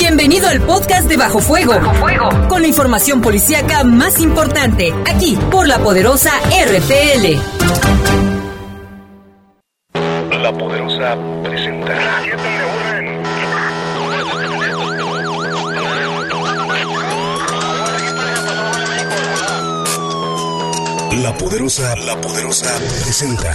Bienvenido al podcast de Bajo Fuego. Bajo Fuego. Con la información policíaca más importante, aquí por la poderosa RPL. La poderosa presenta. La poderosa, la poderosa presenta.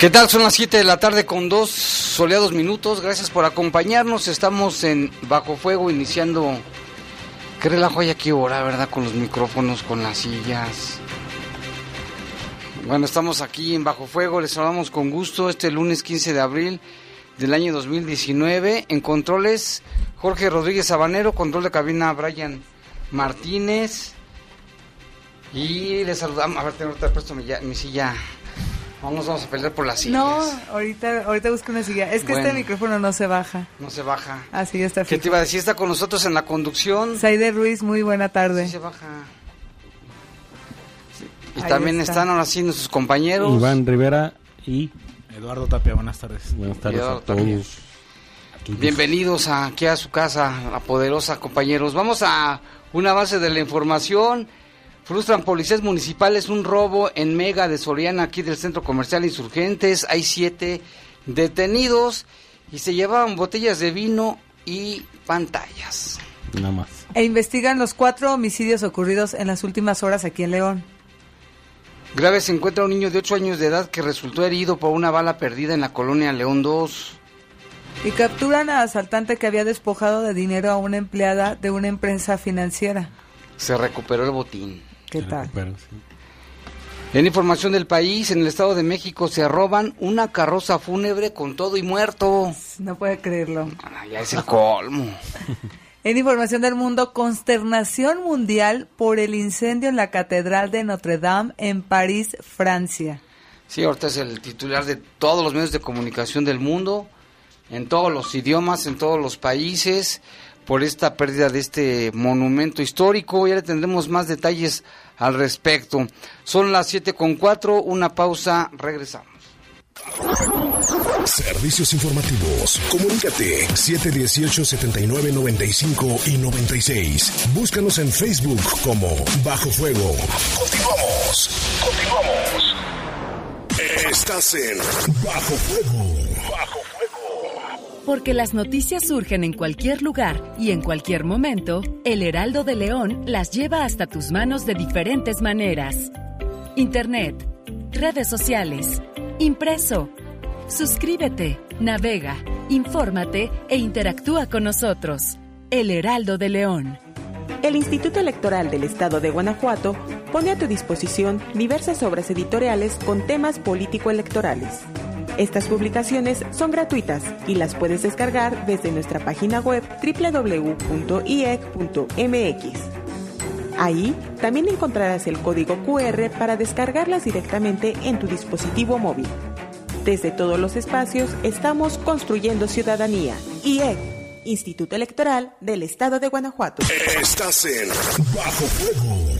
¿Qué tal? Son las 7 de la tarde con dos soleados minutos. Gracias por acompañarnos. Estamos en Bajo Fuego iniciando... Qué relajo hay aquí ahora, ¿verdad? Con los micrófonos, con las sillas. Bueno, estamos aquí en Bajo Fuego. Les saludamos con gusto este lunes 15 de abril del año 2019. En controles, Jorge Rodríguez Sabanero. Control de cabina, Brian Martínez. Y les saludamos... A ver, tengo puesto mi, mi silla... Vamos, vamos a pelear por las sillas. No, ahorita, ahorita busco una silla. Es que este micrófono no se baja. No se baja. Así está. ¿Qué te iba a decir? Está con nosotros en la conducción. Saide Ruiz, muy buena tarde. Sí se baja. Y también están ahora sí nuestros compañeros. Iván Rivera y Eduardo Tapia. Buenas tardes. Buenas tardes a todos. Bienvenidos aquí a su casa, la poderosa compañeros. Vamos a una base de la información. Frustran policías municipales un robo en Mega de Soriana, aquí del Centro Comercial Insurgentes. Hay siete detenidos y se llevaban botellas de vino y pantallas. Nada más. E investigan los cuatro homicidios ocurridos en las últimas horas aquí en León. Grave se encuentra un niño de 8 años de edad que resultó herido por una bala perdida en la colonia León 2. Y capturan a asaltante que había despojado de dinero a una empleada de una empresa financiera. Se recuperó el botín. ¿Qué tal? En información del país, en el Estado de México se roban una carroza fúnebre con todo y muerto. No puede creerlo. Ah, ya es el colmo. en información del mundo, consternación mundial por el incendio en la Catedral de Notre Dame en París, Francia. Sí, ahorita es el titular de todos los medios de comunicación del mundo, en todos los idiomas, en todos los países por esta pérdida de este monumento histórico. Ya le tendremos más detalles al respecto. Son las siete con cuatro, una pausa, regresamos. Servicios informativos. Comunícate 718-7995 y 96. Búscanos en Facebook como Bajo Fuego. Continuamos. Continuamos. Estás en Bajo Fuego. Bajo porque las noticias surgen en cualquier lugar y en cualquier momento, el Heraldo de León las lleva hasta tus manos de diferentes maneras. Internet, redes sociales, impreso. Suscríbete, navega, infórmate e interactúa con nosotros. El Heraldo de León. El Instituto Electoral del Estado de Guanajuato pone a tu disposición diversas obras editoriales con temas político-electorales estas publicaciones son gratuitas y las puedes descargar desde nuestra página web www.iec.mx. Ahí también encontrarás el código QR para descargarlas directamente en tu dispositivo móvil. Desde todos los espacios estamos construyendo ciudadanía. IEC, Instituto Electoral del Estado de Guanajuato. Estás en Bajo Fuego.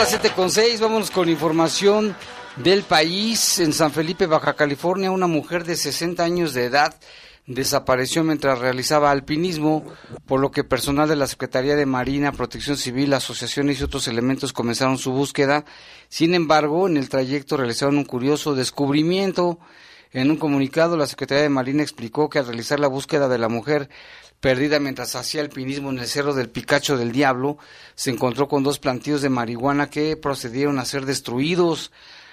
Las 7 con 6, vámonos con información del país. En San Felipe, Baja California, una mujer de 60 años de edad desapareció mientras realizaba alpinismo, por lo que personal de la Secretaría de Marina, Protección Civil, asociaciones y otros elementos comenzaron su búsqueda. Sin embargo, en el trayecto realizaron un curioso descubrimiento. En un comunicado, la Secretaría de Marina explicó que al realizar la búsqueda de la mujer perdida mientras hacía alpinismo en el Cerro del Picacho del Diablo, se encontró con dos plantíos de marihuana que procedieron a ser destruidos.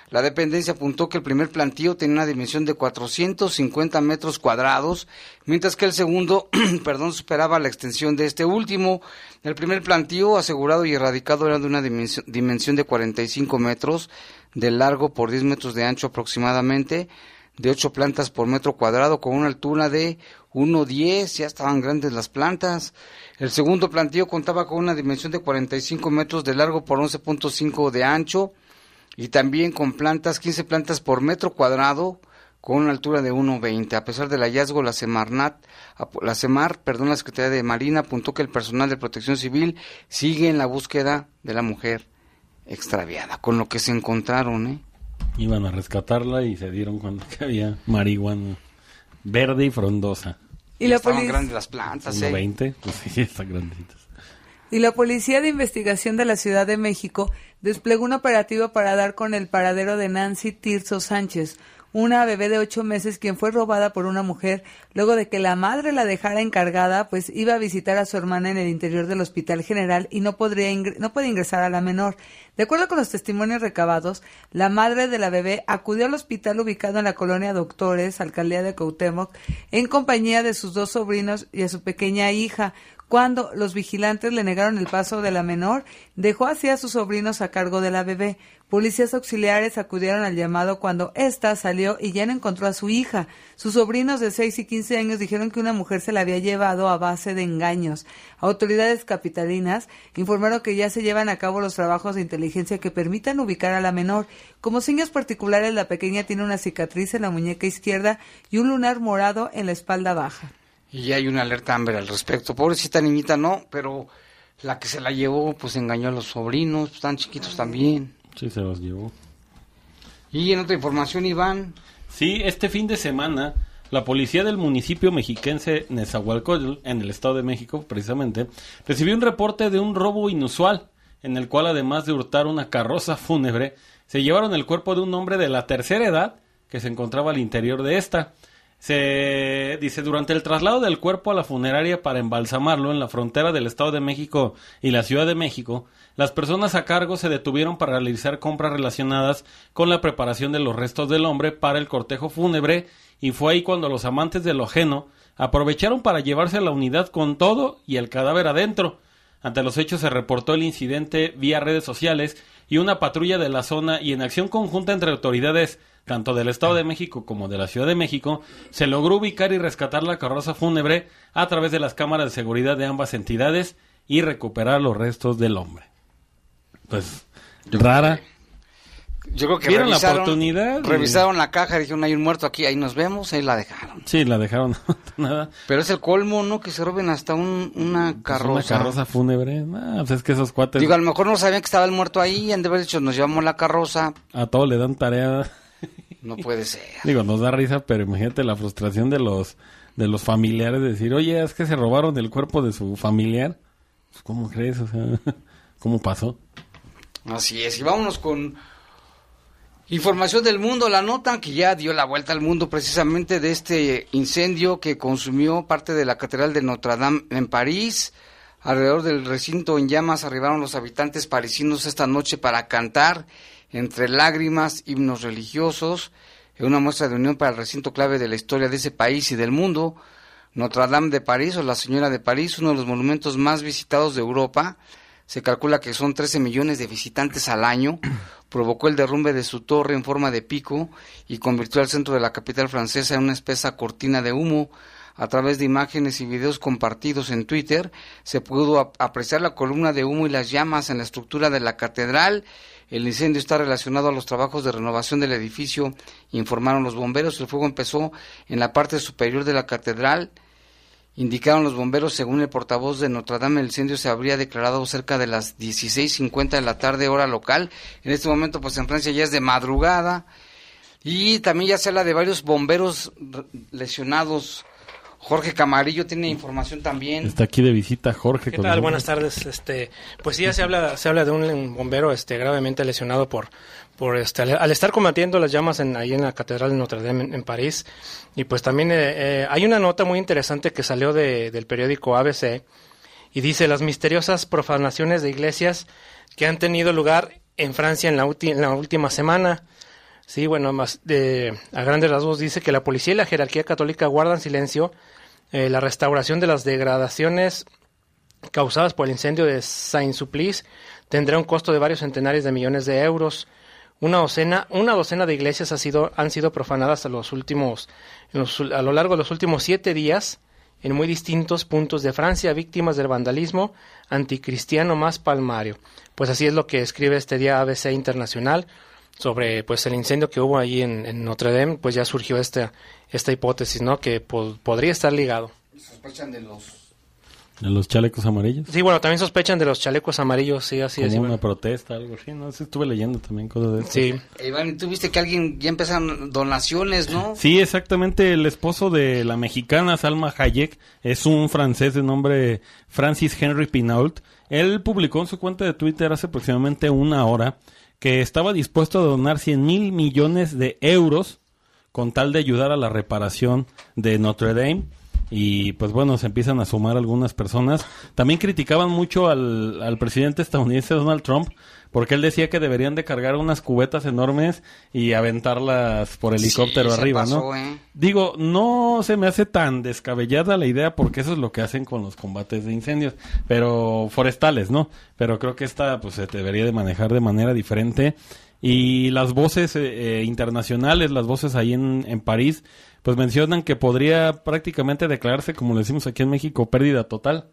La dependencia apuntó que el primer plantío tenía una dimensión de 450 metros cuadrados, mientras que el segundo, perdón, superaba la extensión de este último. El primer plantío asegurado y erradicado era de una dimensión, de 45 metros de largo por 10 metros de ancho aproximadamente, de 8 plantas por metro cuadrado, con una altura de 1.10, ya estaban grandes las plantas. El segundo plantío contaba con una dimensión de 45 metros de largo por 11.5 de ancho y también con plantas, 15 plantas por metro cuadrado, con una altura de 1.20. A pesar del hallazgo, la Semarnat, la Semar, perdón, la Secretaría de Marina apuntó que el personal de Protección Civil sigue en la búsqueda de la mujer extraviada, con lo que se encontraron, ¿eh? Iban a rescatarla y se dieron cuenta que había marihuana verde y frondosa. Y la Estaban policía... grandes las plantas, ¿eh? 1.20, pues sí, están grandecitas. Y la Policía de Investigación de la Ciudad de México desplegó un operativo para dar con el paradero de Nancy Tirso Sánchez, una bebé de ocho meses quien fue robada por una mujer luego de que la madre la dejara encargada, pues iba a visitar a su hermana en el interior del Hospital General y no, podría no puede ingresar a la menor. De acuerdo con los testimonios recabados, la madre de la bebé acudió al hospital ubicado en la colonia Doctores, alcaldía de Cuauhtémoc, en compañía de sus dos sobrinos y a su pequeña hija, cuando los vigilantes le negaron el paso de la menor, dejó así a sus sobrinos a cargo de la bebé. Policías auxiliares acudieron al llamado cuando ésta salió y ya no encontró a su hija. Sus sobrinos de 6 y 15 años dijeron que una mujer se la había llevado a base de engaños. Autoridades capitalinas informaron que ya se llevan a cabo los trabajos de inteligencia que permitan ubicar a la menor. Como signos particulares, la pequeña tiene una cicatriz en la muñeca izquierda y un lunar morado en la espalda baja. Y ya hay una alerta Amber al respecto. Pobrecita niñita no, pero la que se la llevó pues engañó a los sobrinos, están chiquitos también. Sí, se los llevó. Y en otra información, Iván, Sí, este fin de semana, la policía del municipio mexiquense Nezahualcóyotl, en el Estado de México, precisamente, recibió un reporte de un robo inusual, en el cual, además de hurtar una carroza fúnebre, se llevaron el cuerpo de un hombre de la tercera edad que se encontraba al interior de esta. Se dice durante el traslado del cuerpo a la funeraria para embalsamarlo en la frontera del Estado de México y la Ciudad de México, las personas a cargo se detuvieron para realizar compras relacionadas con la preparación de los restos del hombre para el cortejo fúnebre y fue ahí cuando los amantes de lo ajeno aprovecharon para llevarse a la unidad con todo y el cadáver adentro. Ante los hechos se reportó el incidente vía redes sociales y una patrulla de la zona y en acción conjunta entre autoridades tanto del Estado de México como de la Ciudad de México, se logró ubicar y rescatar la carroza fúnebre a través de las cámaras de seguridad de ambas entidades y recuperar los restos del hombre. Pues, rara. yo creo que Vieron la revisaron, oportunidad y- revisaron la caja, dijeron hay un muerto aquí, ahí nos vemos, ahí la dejaron. Sí, la dejaron nada. Pero es el colmo, ¿no? Que se roben hasta un, una Pues carroza. Una carroza fúnebre. Ah, pues es que esos cuates Digo, a lo mejor no sabían que estaba el muerto ahí, han de haber dicho, nos llevamos la carroza. a todos le dan tarea. No puede ser. Digo, nos da risa, pero imagínate la frustración de los de los familiares de decir, oye, es que se robaron el cuerpo de su familiar. Pues, ¿Cómo crees? O sea, ¿cómo pasó? Así es, y vámonos con información del mundo, la nota que ya dio la vuelta al mundo precisamente de este incendio que consumió parte de la Catedral de Notre Dame en París. Alrededor del recinto en llamas arribaron los habitantes parisinos esta noche para cantar entre lágrimas, himnos religiosos, en una muestra de unión para el recinto clave de la historia de ese país y del mundo. Notre Dame de París o la Señora de París, uno de los monumentos más visitados de Europa, se calcula que son 13 millones de visitantes al año, provocó el derrumbe de su torre en forma de pico y convirtió al centro de la capital francesa en una espesa cortina de humo. A través de imágenes y videos compartidos en Twitter, se pudo ap- apreciar la columna de humo y las llamas en la estructura de la catedral. El incendio está relacionado a los trabajos de renovación del edificio, informaron los bomberos. El fuego empezó en la parte superior de la catedral Indicaron los bomberos, según el portavoz de Notre Dame, el incendio se habría declarado cerca de las 16.50 de la tarde, hora local. En este momento, pues en Francia ya es de madrugada. Y también ya se habla de varios bomberos lesionados. Jorge Camarillo tiene información también. Está aquí de visita Jorge. ¿Qué tal? Buenas tardes. Este, pues sí, ya se habla, se habla de un bombero este, gravemente lesionado por, por este, al, estar combatiendo las llamas en, ahí en la Catedral de Notre Dame en, París. Y pues también eh, eh, hay una nota muy interesante que salió de, del periódico ABC y dice las misteriosas profanaciones de iglesias que han tenido lugar en Francia en la, en la última semana. Sí, bueno, más de, a grandes rasgos dice que la policía y la jerarquía católica guardan silencio eh, la restauración de las degradaciones causadas por el incendio de Saint-Supplice tendrá un costo de varios centenares de millones de euros. Una docena, una docena de iglesias ha sido, han sido profanadas a, los últimos, a lo largo de los últimos siete días en muy distintos puntos de Francia, víctimas del vandalismo anticristiano más palmario. Pues así es lo que escribe este día ABC Internacional sobre pues el incendio que hubo ahí en, Notre Dame, pues ya surgió esta, esta hipótesis, ¿no? Que podría estar ligado. Sospechan de los ¿De los chalecos amarillos? Sí, bueno, también sospechan de los chalecos amarillos, sí, así es. Como una protesta, algo así, ¿no? Sí, estuve leyendo también cosas de eso. Sí. Iván, tú viste que alguien ya empezaron donaciones, ¿no? Sí, exactamente. El esposo de la mexicana Salma Hayek es un francés de nombre Francis Henry Pinault. Él publicó en su cuenta de Twitter hace aproximadamente una hora que estaba dispuesto a donar 100 mil millones de euros con tal de ayudar a la reparación de Notre Dame y pues bueno, se empiezan a sumar algunas personas. También criticaban mucho al, al presidente estadounidense Donald Trump porque él decía que deberían de cargar unas cubetas enormes y aventarlas por helicóptero arriba, ¿no? ¿eh? Digo, no se me hace tan descabellada la idea porque eso es lo que hacen con los combates de incendios, pero forestales, ¿no? Pero creo que esta pues se debería de manejar de manera diferente y las voces eh, eh, internacionales, las voces ahí en, en París, pues mencionan que podría prácticamente declararse, como le decimos aquí en México, pérdida total.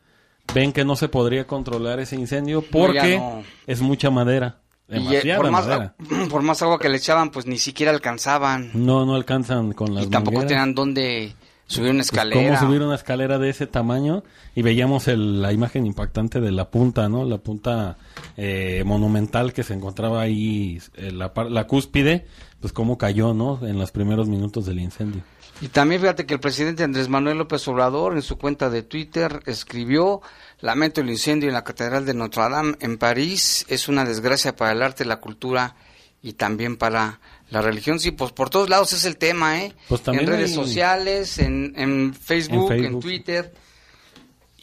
Ven que no se podría controlar ese incendio porque es mucha madera. Y eh, por, más, madera. por más agua que le echaban, pues ni siquiera alcanzaban. No, no alcanzan con las Y tampoco tenían dónde subir una pues, escalera. ¿Cómo subir una escalera de ese tamaño? Y veíamos la imagen impactante de la punta, ¿no? La punta eh, monumental que se encontraba ahí, eh, la, la cúspide, pues cómo cayó, ¿no? En los primeros minutos del incendio. Y también fíjate que el presidente Andrés Manuel López Obrador en su cuenta de Twitter escribió, lamento el incendio en la Catedral de Notre Dame en París, es una desgracia para el arte, la cultura y también para la religión. Sí, pues por todos lados es el tema, ¿eh? Pues en redes sociales, en, Facebook, en, Twitter.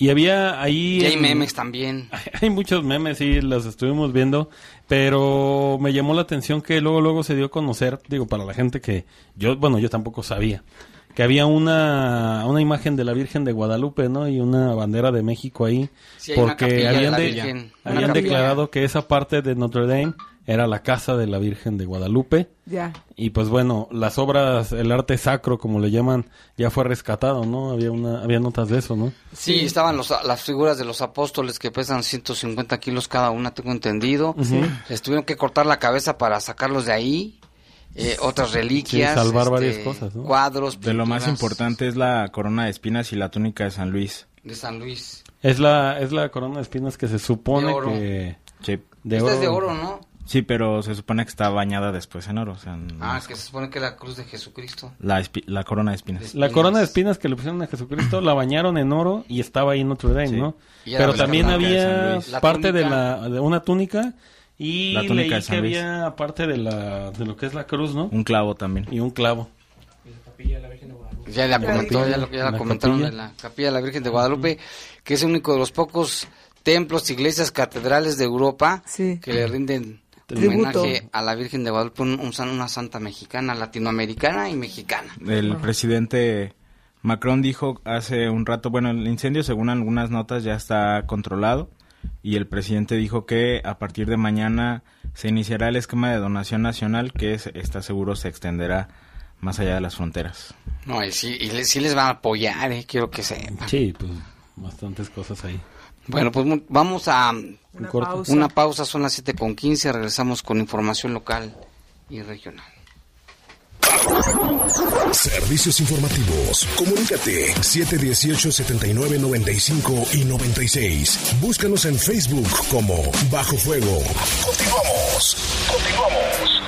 Y había ahí... Y hay memes también. Hay muchos memes, sí, los estuvimos viendo, pero me llamó la atención que luego, luego se dio a conocer, digo, para la gente que yo, bueno, yo tampoco sabía, que había una, una imagen de la Virgen de Guadalupe, ¿no? Y una bandera de México ahí, porque habían, habían declarado que esa parte de Notre Dame era la casa de la Virgen de Guadalupe. Ya. Y pues bueno, las obras, el arte sacro, como le llaman, ya fue rescatado, ¿no? Había una, había notas de eso, ¿no? Sí, estaban los, las figuras de los apóstoles que pesan 150 kilos cada una, tengo entendido. Les tuvieron que cortar la cabeza para sacarlos de ahí. Eh, otras reliquias. salvar este, varias cosas, ¿no? Cuadros, De lo más importante es la corona de espinas y la túnica de San Luis. De San Luis. Es la, es la corona de espinas que se supone que... Sí. De Esta oro. es de oro, ¿no? Sí, pero se supone que está bañada después en oro. O sea, Ah, es que se supone que la cruz de Jesucristo. la, espi- la corona de espinas. La corona de espinas que le pusieron a Jesucristo la bañaron en oro y estaba ahí en Notre Dame, Sí. ¿no? Y Pero la también de había. La parte de, la, de una túnica y La túnica leí de que San Luis. había parte de la de lo que es la cruz, ¿no? Un clavo también. Y un clavo. Ya la comentó, ya, lo- ya la La comentaron capilla. en la capilla de la Virgen de Guadalupe, que es el único de los pocos templos, iglesias, catedrales de Europa Sí. que le rinden Tributo. homenaje a la Virgen de Guadalupe, una santa mexicana, latinoamericana y mexicana. El presidente Macron dijo hace un rato, bueno, el incendio según algunas notas ya está controlado y el presidente dijo que a partir de mañana se iniciará el esquema de donación nacional que es- está seguro se extenderá más allá de las fronteras. No, y sí, y le- sí les van a apoyar, eh, quiero que sepan. Sí, pues bastantes cosas ahí. Bueno, pues vamos a Una pausa. una pausa, son las 7 con 15, regresamos con información local y regional. Servicios informativos. Comunícate 718-7995 y 96. Búscanos en Facebook como Bajo Fuego. Continuamos. Continuamos.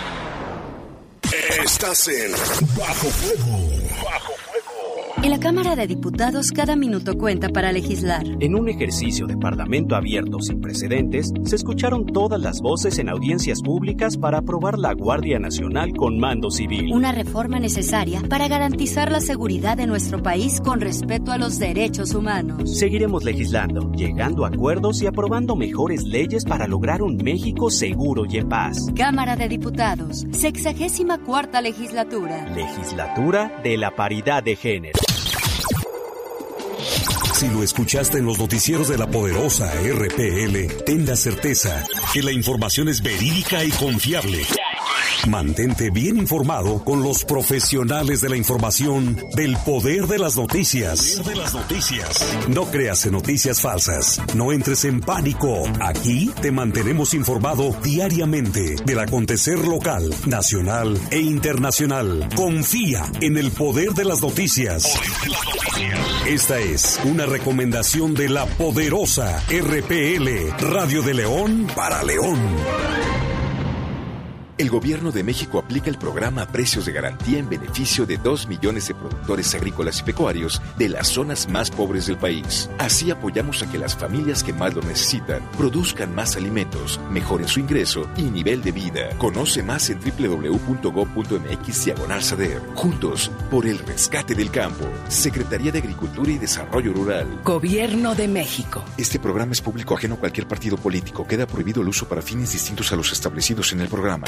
Estás en Bajo Fuego. Bajo en la Cámara de Diputados cada minuto cuenta para legislar. En un ejercicio de parlamento abierto sin precedentes, se escucharon todas las voces en audiencias públicas para aprobar la Guardia Nacional con mando civil. Una reforma necesaria para garantizar la seguridad de nuestro país con respeto a los derechos humanos. Seguiremos legislando, llegando a acuerdos y aprobando mejores leyes para lograr un México seguro y en paz. Cámara de Diputados, sexagésima cuarta legislatura. Legislatura de la paridad de género. Si lo escuchaste en los noticieros de la poderosa RPL, ten la certeza que la información es verídica y confiable. Mantente bien informado con los profesionales de la información del poder de las noticias. de las noticias. No creas en noticias falsas. No entres en pánico. Aquí te mantenemos informado diariamente del acontecer local, nacional e internacional. Confía en el poder de las noticias. Esta es una recomendación de la poderosa RPL, Radio de León para León. El gobierno de México aplica el programa Precios de Garantía en beneficio de 2 millones de productores agrícolas y pecuarios de las zonas más pobres del país. Así apoyamos a que las familias que más lo necesitan produzcan más alimentos, mejoren su ingreso y nivel de vida. Conoce más en www.gov.mx diagonal Juntos por el rescate del campo. Secretaría de Agricultura y Desarrollo Rural. Gobierno de México. Este programa es público ajeno a cualquier partido político. Queda prohibido el uso para fines distintos a los establecidos en el programa.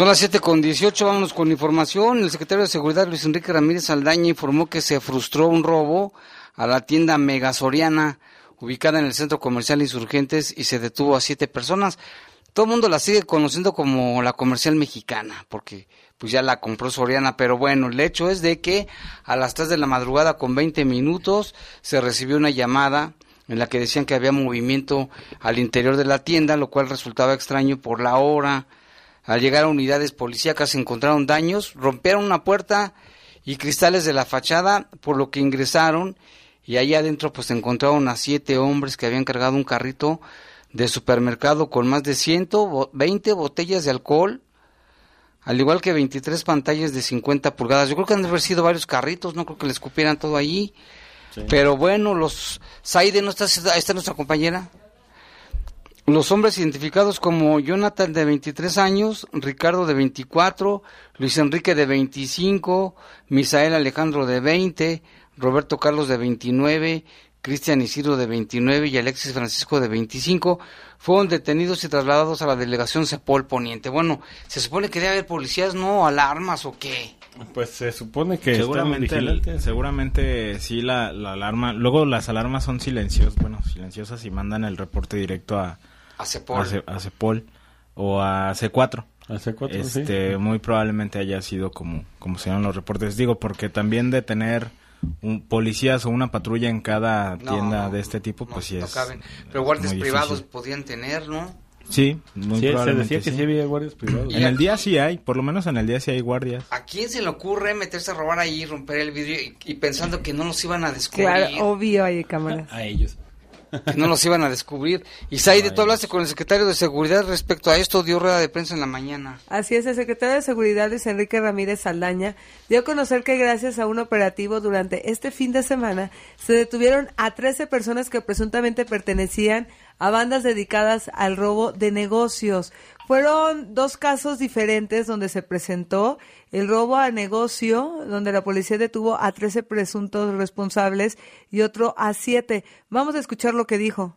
Son las 7 con 18, vámonos con información. El secretario de Seguridad, Luis Enrique Ramírez Aldaña, informó que se frustró un robo a la tienda Megasoriana, ubicada en el centro comercial Insurgentes, y se detuvo a siete personas. Todo el mundo la sigue conociendo como la comercial mexicana, porque pues ya la compró Soriana, pero bueno, el hecho es de que a las 3 de la madrugada con 20 minutos se recibió una llamada en la que decían que había movimiento al interior de la tienda, lo cual resultaba extraño por la hora, al llegar a unidades policíacas encontraron daños, rompieron una puerta y cristales de la fachada, por lo que ingresaron y ahí adentro pues encontraron a siete hombres que habían cargado un carrito de supermercado con más de 120 botellas de alcohol, al igual que 23 pantallas de 50 pulgadas. Yo creo que han de haber sido varios carritos, no creo que les cupieran todo allí. Pero bueno, los Saide, ¿no está, está nuestra compañera? Los hombres identificados como Jonathan de 23 años, Ricardo de 24, Luis Enrique de 25, Misael Alejandro de 20, Roberto Carlos de 29, Cristian Isidro de 29 y Alexis Francisco de 25 fueron detenidos y trasladados a la delegación Cepol Poniente. Bueno, se supone que debe haber policías, ¿no? ¿Alarmas o qué? Pues se supone que seguramente, seguramente sí la, la alarma. Luego las alarmas son silenciosas, bueno, silenciosas y mandan el reporte directo a, a Cepol. A, Cepol o a C4. A C4, este, Muy probablemente haya sido como, como se llaman los reportes. Digo, porque también de tener un, policías o una patrulla en cada tienda de este tipo, pues sí es. Pero guardias privados podían tener, ¿no? Sí, muy probablemente. Se decía que sí había guardias privados. En el día sí hay, por lo menos en el día sí hay guardias. ¿A quién se le ocurre meterse a robar ahí, romper el vidrio y, pensando que no nos iban a descubrir? Claro, obvio hay cámaras. A ellos no los iban a descubrir. Y Saide, tú hablaste con el secretario de Seguridad respecto a esto, dio rueda de prensa en la mañana. Así es, el secretario de Seguridad, Luis Enrique Ramírez Saldaña, dio a conocer que gracias a un operativo durante este fin de semana se detuvieron a 13 personas que presuntamente pertenecían a bandas dedicadas al robo de negocios. Fueron dos casos diferentes donde se presentó el robo a negocio, donde la policía detuvo a 13 presuntos responsables y otro a 7. Vamos a escuchar lo que dijo.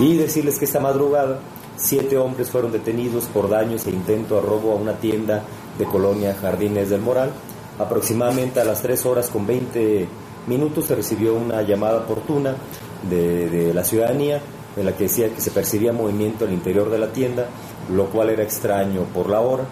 Y decirles que esta madrugada siete hombres fueron detenidos por daños e intento a robo a una tienda de colonia Jardines del Moral. Aproximadamente a las 3 horas con 20 minutos se recibió una llamada oportuna de, de la ciudadanía en la que decía que se percibía movimiento al interior de la tienda, lo cual era extraño por la hora.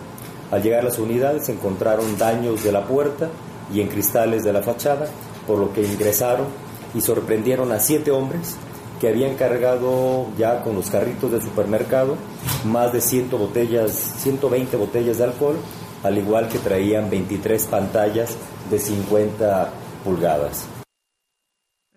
Al llegar a las unidades se encontraron daños de la puerta y en cristales de la fachada, por lo que ingresaron y sorprendieron a siete hombres que habían cargado ya con los carritos del supermercado más de 100 botellas, 120 botellas de alcohol, al igual que traían 23 pantallas de 50 pulgadas.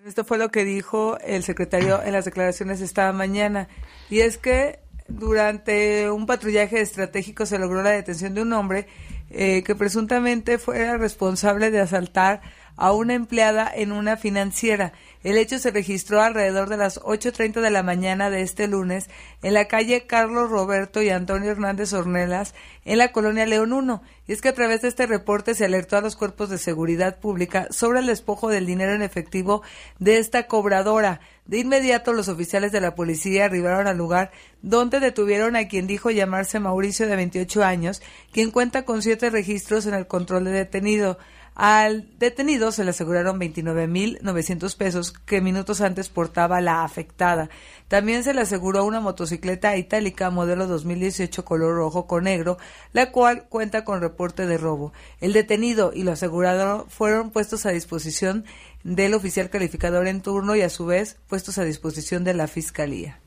Esto fue lo que dijo el secretario en las declaraciones esta mañana. Y es que durante un patrullaje estratégico se logró la detención de un hombre eh, que presuntamente fuera responsable de asaltar a una empleada en una financiera. El hecho se registró alrededor de las 8.30 de la mañana de este lunes en la calle Carlos Roberto y Antonio Hernández Ornelas, en la colonia León 1. Y es que a través de este reporte se alertó a los cuerpos de seguridad pública sobre el despojo del dinero en efectivo de esta cobradora. De inmediato los oficiales de la policía arribaron al lugar donde detuvieron a quien dijo llamarse Mauricio de 28 años, quien cuenta con siete registros en el control de detenido. Al detenido se le aseguraron 29.900 pesos que minutos antes portaba la afectada. También se le aseguró una motocicleta itálica modelo 2018 color rojo con negro, la cual cuenta con reporte de robo. El detenido y lo asegurado fueron puestos a disposición del oficial calificador en turno y a su vez puestos a disposición de la fiscalía.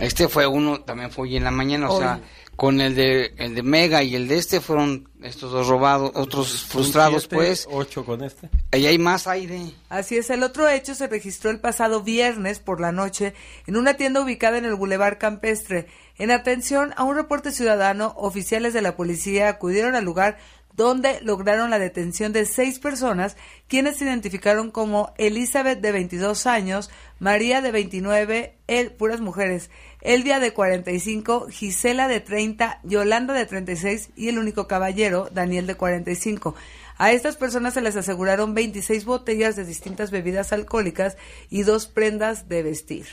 Este fue uno, también fue hoy en la mañana, o sea, con el de el de Mega y el de este fueron estos dos robados, otros frustrados, siete, pues. Ocho con este. Ahí hay más aire. Así es, el otro hecho se registró el pasado viernes por la noche en una tienda ubicada en el Boulevard Campestre. En atención a un reporte ciudadano, oficiales de la policía acudieron al lugar donde lograron la detención de seis personas, quienes se identificaron como Elizabeth de 22 años, María de 29, el, puras mujeres, Elvia de 45, Gisela de 30, Yolanda de 36 y el único caballero, Daniel de 45. A estas personas se les aseguraron 26 botellas de distintas bebidas alcohólicas y dos prendas de vestir.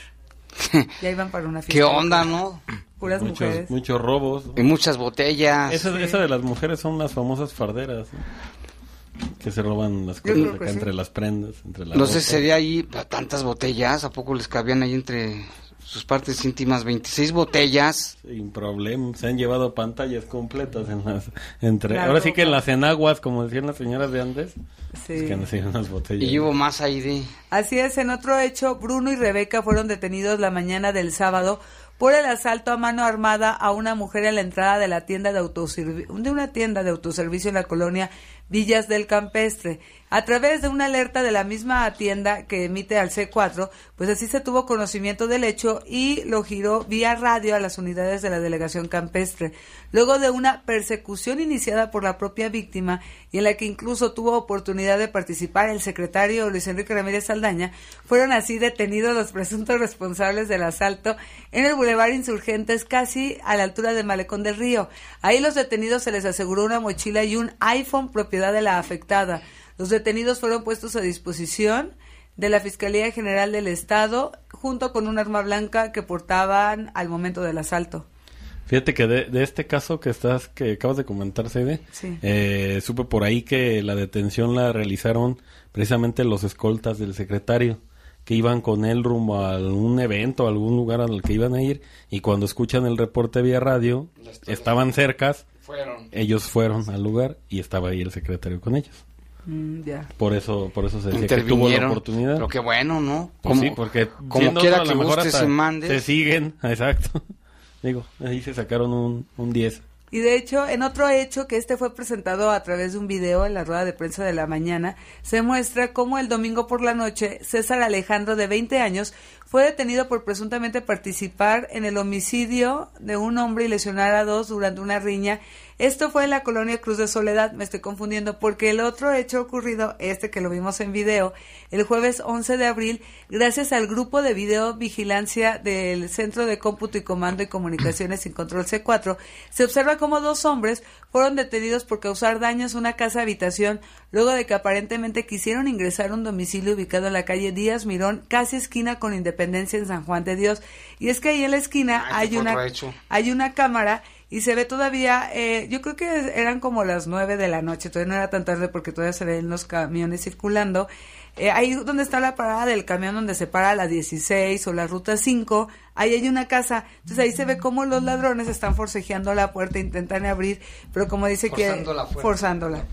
Ya iban para una fiesta. ¿Qué onda, no? Puras muchos, mujeres. muchos robos. Y muchas botellas. Esa, esa de las mujeres son las famosas farderas. ¿no? Que se roban las cosas acá sí. entre las prendas, entre la No sé ropa. si sería ahí a tantas botellas, ¿a poco les cabían ahí entre sus partes íntimas 26 botellas? Sin problema. Se han llevado pantallas completas en las entre La ahora sí que en ropa. las enaguas, como decían las señoras de antes, Sí. es que han sido unas botellas. Y hubo más aire. Así es, en otro hecho, Bruno y Rebeca fueron detenidos la mañana del sábado por el asalto a mano armada a una mujer en la entrada de la tienda de autoservi- de una tienda de autoservicio en la colonia Villas del Campestre. A través de una alerta de la misma tienda que emite al C4, pues así se tuvo conocimiento del hecho y lo giró vía radio a las unidades de la delegación campestre. Luego de una persecución iniciada por la propia víctima y en la que incluso tuvo oportunidad de participar el secretario Luis Enrique Ramírez Saldaña, fueron así detenidos los presuntos responsables del asalto en el Boulevard Insurgentes, casi a la altura del Malecón del Río. Ahí los detenidos se les aseguró una mochila y un iPhone propiedad de la afectada. Los detenidos fueron puestos a disposición de la Fiscalía General del Estado junto con un arma blanca que portaban al momento del asalto. Fíjate que de, de este caso que estás que acabas de comentar, Sí. eh, supe por ahí que la detención la realizaron precisamente los escoltas del secretario que iban con él rumbo a algún evento, a algún lugar al que iban a ir y cuando escuchan el reporte vía radio, estaban cercas, Fueron. ellos fueron al lugar y estaba ahí el secretario con ellos. Mm, ya. Por eso, por eso se decía que tuvo la oportunidad. Pero qué bueno, ¿no? Pues sí, porque como siendo quiera que gustes y mandes. se siguen, exacto. Digo, ahí se sacaron un, un 10. Y de hecho, en otro hecho que este fue presentado a través de un video en la rueda de prensa de la mañana, se muestra cómo el domingo por la noche César Alejandro de 20 años fue detenido por presuntamente participar en el homicidio de un hombre y lesionar a dos durante una riña. Esto fue en la colonia Cruz de Soledad, me estoy confundiendo, porque el otro hecho ocurrido, este que lo vimos en video, el jueves 11 de abril, gracias al grupo de video vigilancia del Centro de Cómputo y Comando y Comunicaciones sin Control C4, se observa cómo dos hombres fueron detenidos por causar daños a una casa habitación luego de que aparentemente quisieron ingresar a un domicilio ubicado en la calle Díaz Mirón, casi esquina con Independencia en San Juan de Dios. Y es que ahí en la esquina Ay, qué hay una, hay una cámara y se ve todavía, eh, yo creo que eran como las nueve de la noche, todavía no era tan tarde porque todavía se ven los camiones circulando. Eh, ahí donde está la parada del camión donde se para la 16 o la ruta 5, ahí hay una casa. Entonces ahí se ve cómo los ladrones están forcejeando la puerta, intentan abrir, pero como dice Forzando que... la puerta. forzándola.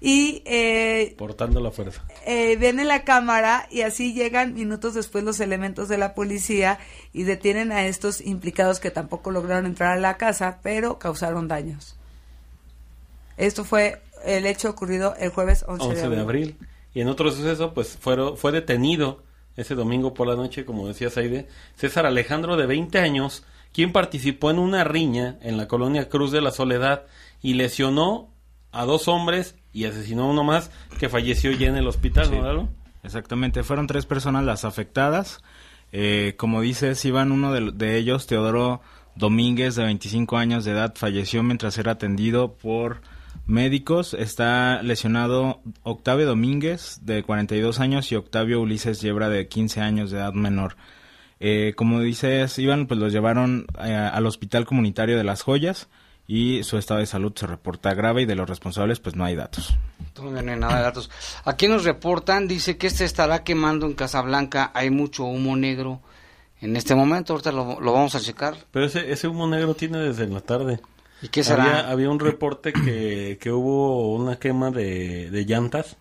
Y eh, Portando la fuerza. eh, ven en la cámara y así llegan minutos después los elementos de la policía y detienen a estos implicados que tampoco lograron entrar a la casa, pero causaron daños. Esto fue el hecho ocurrido el jueves 11, 11 de abril. Y en otro suceso, pues fueron, fue detenido ese domingo por la noche, como decía Saide, César Alejandro de 20 años, quien participó en una riña en la colonia Cruz de la Soledad y lesionó a dos hombres y asesinó a uno más que falleció ya en el hospital, Sí. ¿no, Lalo? Exactamente, fueron tres personas las afectadas. Eh, como dices, Iván, uno de, de ellos, Teodoro Domínguez, de 25 años de edad, falleció mientras era atendido por médicos. Está lesionado Octavio Domínguez, de 42 años, y Octavio Ulises Yebra, de 15 años de edad menor. Eh, como dices, Iván, pues los llevaron eh, al Hospital Comunitario de Las Joyas y su estado de salud se reporta grave y de los responsables pues no hay datos. Todavía no hay nada de datos. Aquí nos reportan, dice que este estará quemando en Casablanca. Hay mucho humo negro en este momento. Ahorita lo, lo vamos a checar. Pero ese, ese humo negro tiene desde la tarde. ¿Y qué será? Había, había un reporte que, que hubo una quema de, de llantas.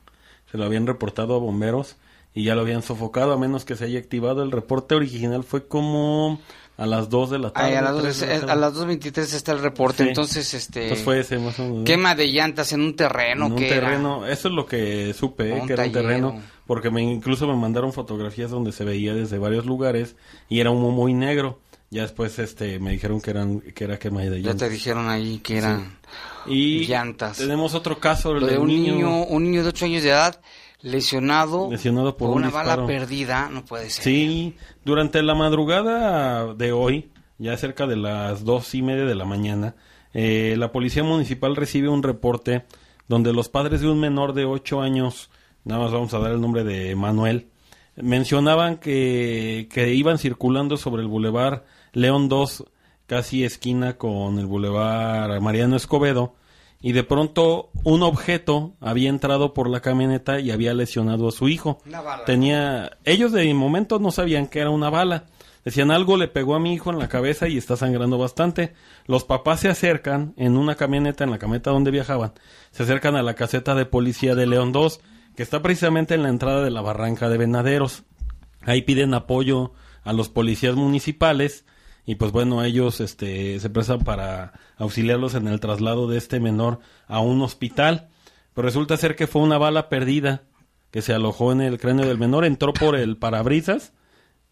Se lo habían reportado a bomberos y ya lo habían sofocado a menos que se haya activado. El reporte original fue como a las 2 de la tarde. Ay, a, las tres dos- de la tarde. a las 2.23 está el reporte. Sí. Entonces, este. Entonces fue ese más o menos. Quema de llantas en un terreno. En un que era? terreno, eso es lo que supe, eh, que era un terreno, porque me, incluso me mandaron fotografías donde se veía desde varios lugares y era humo muy negro. Ya después este me dijeron que eran que era quema de Ya llantas. te dijeron ahí que eran Y llantas. tenemos otro caso el de del un niño, niño, un niño de 8 años de edad lesionado, lesionado por, un una disparo. bala perdida. No puede ser. Sí, durante la madrugada de hoy, ya cerca de las dos y media de la mañana, eh, la policía municipal recibe un reporte donde los padres de un menor de ocho años, nada más vamos a dar el nombre de Manuel, mencionaban que, que iban circulando sobre el bulevar León 2, casi esquina con el bulevar Mariano Escobedo, y de pronto un objeto había entrado por la camioneta y había lesionado a su hijo. Una bala. Tenía, ellos de momento no sabían que era una bala. Decían algo le pegó a mi hijo en la cabeza y está sangrando bastante. Los papás se acercan en una camioneta, en la camioneta donde viajaban, se acercan a la caseta de policía de León 2, que está precisamente en la entrada de la barranca de Venaderos. Ahí piden apoyo a los policías municipales y pues bueno, ellos este, se prestan para auxiliarlos en el traslado de este menor a un hospital. Pero resulta ser que fue una bala perdida que se alojó en el cráneo del menor, entró por el parabrisas.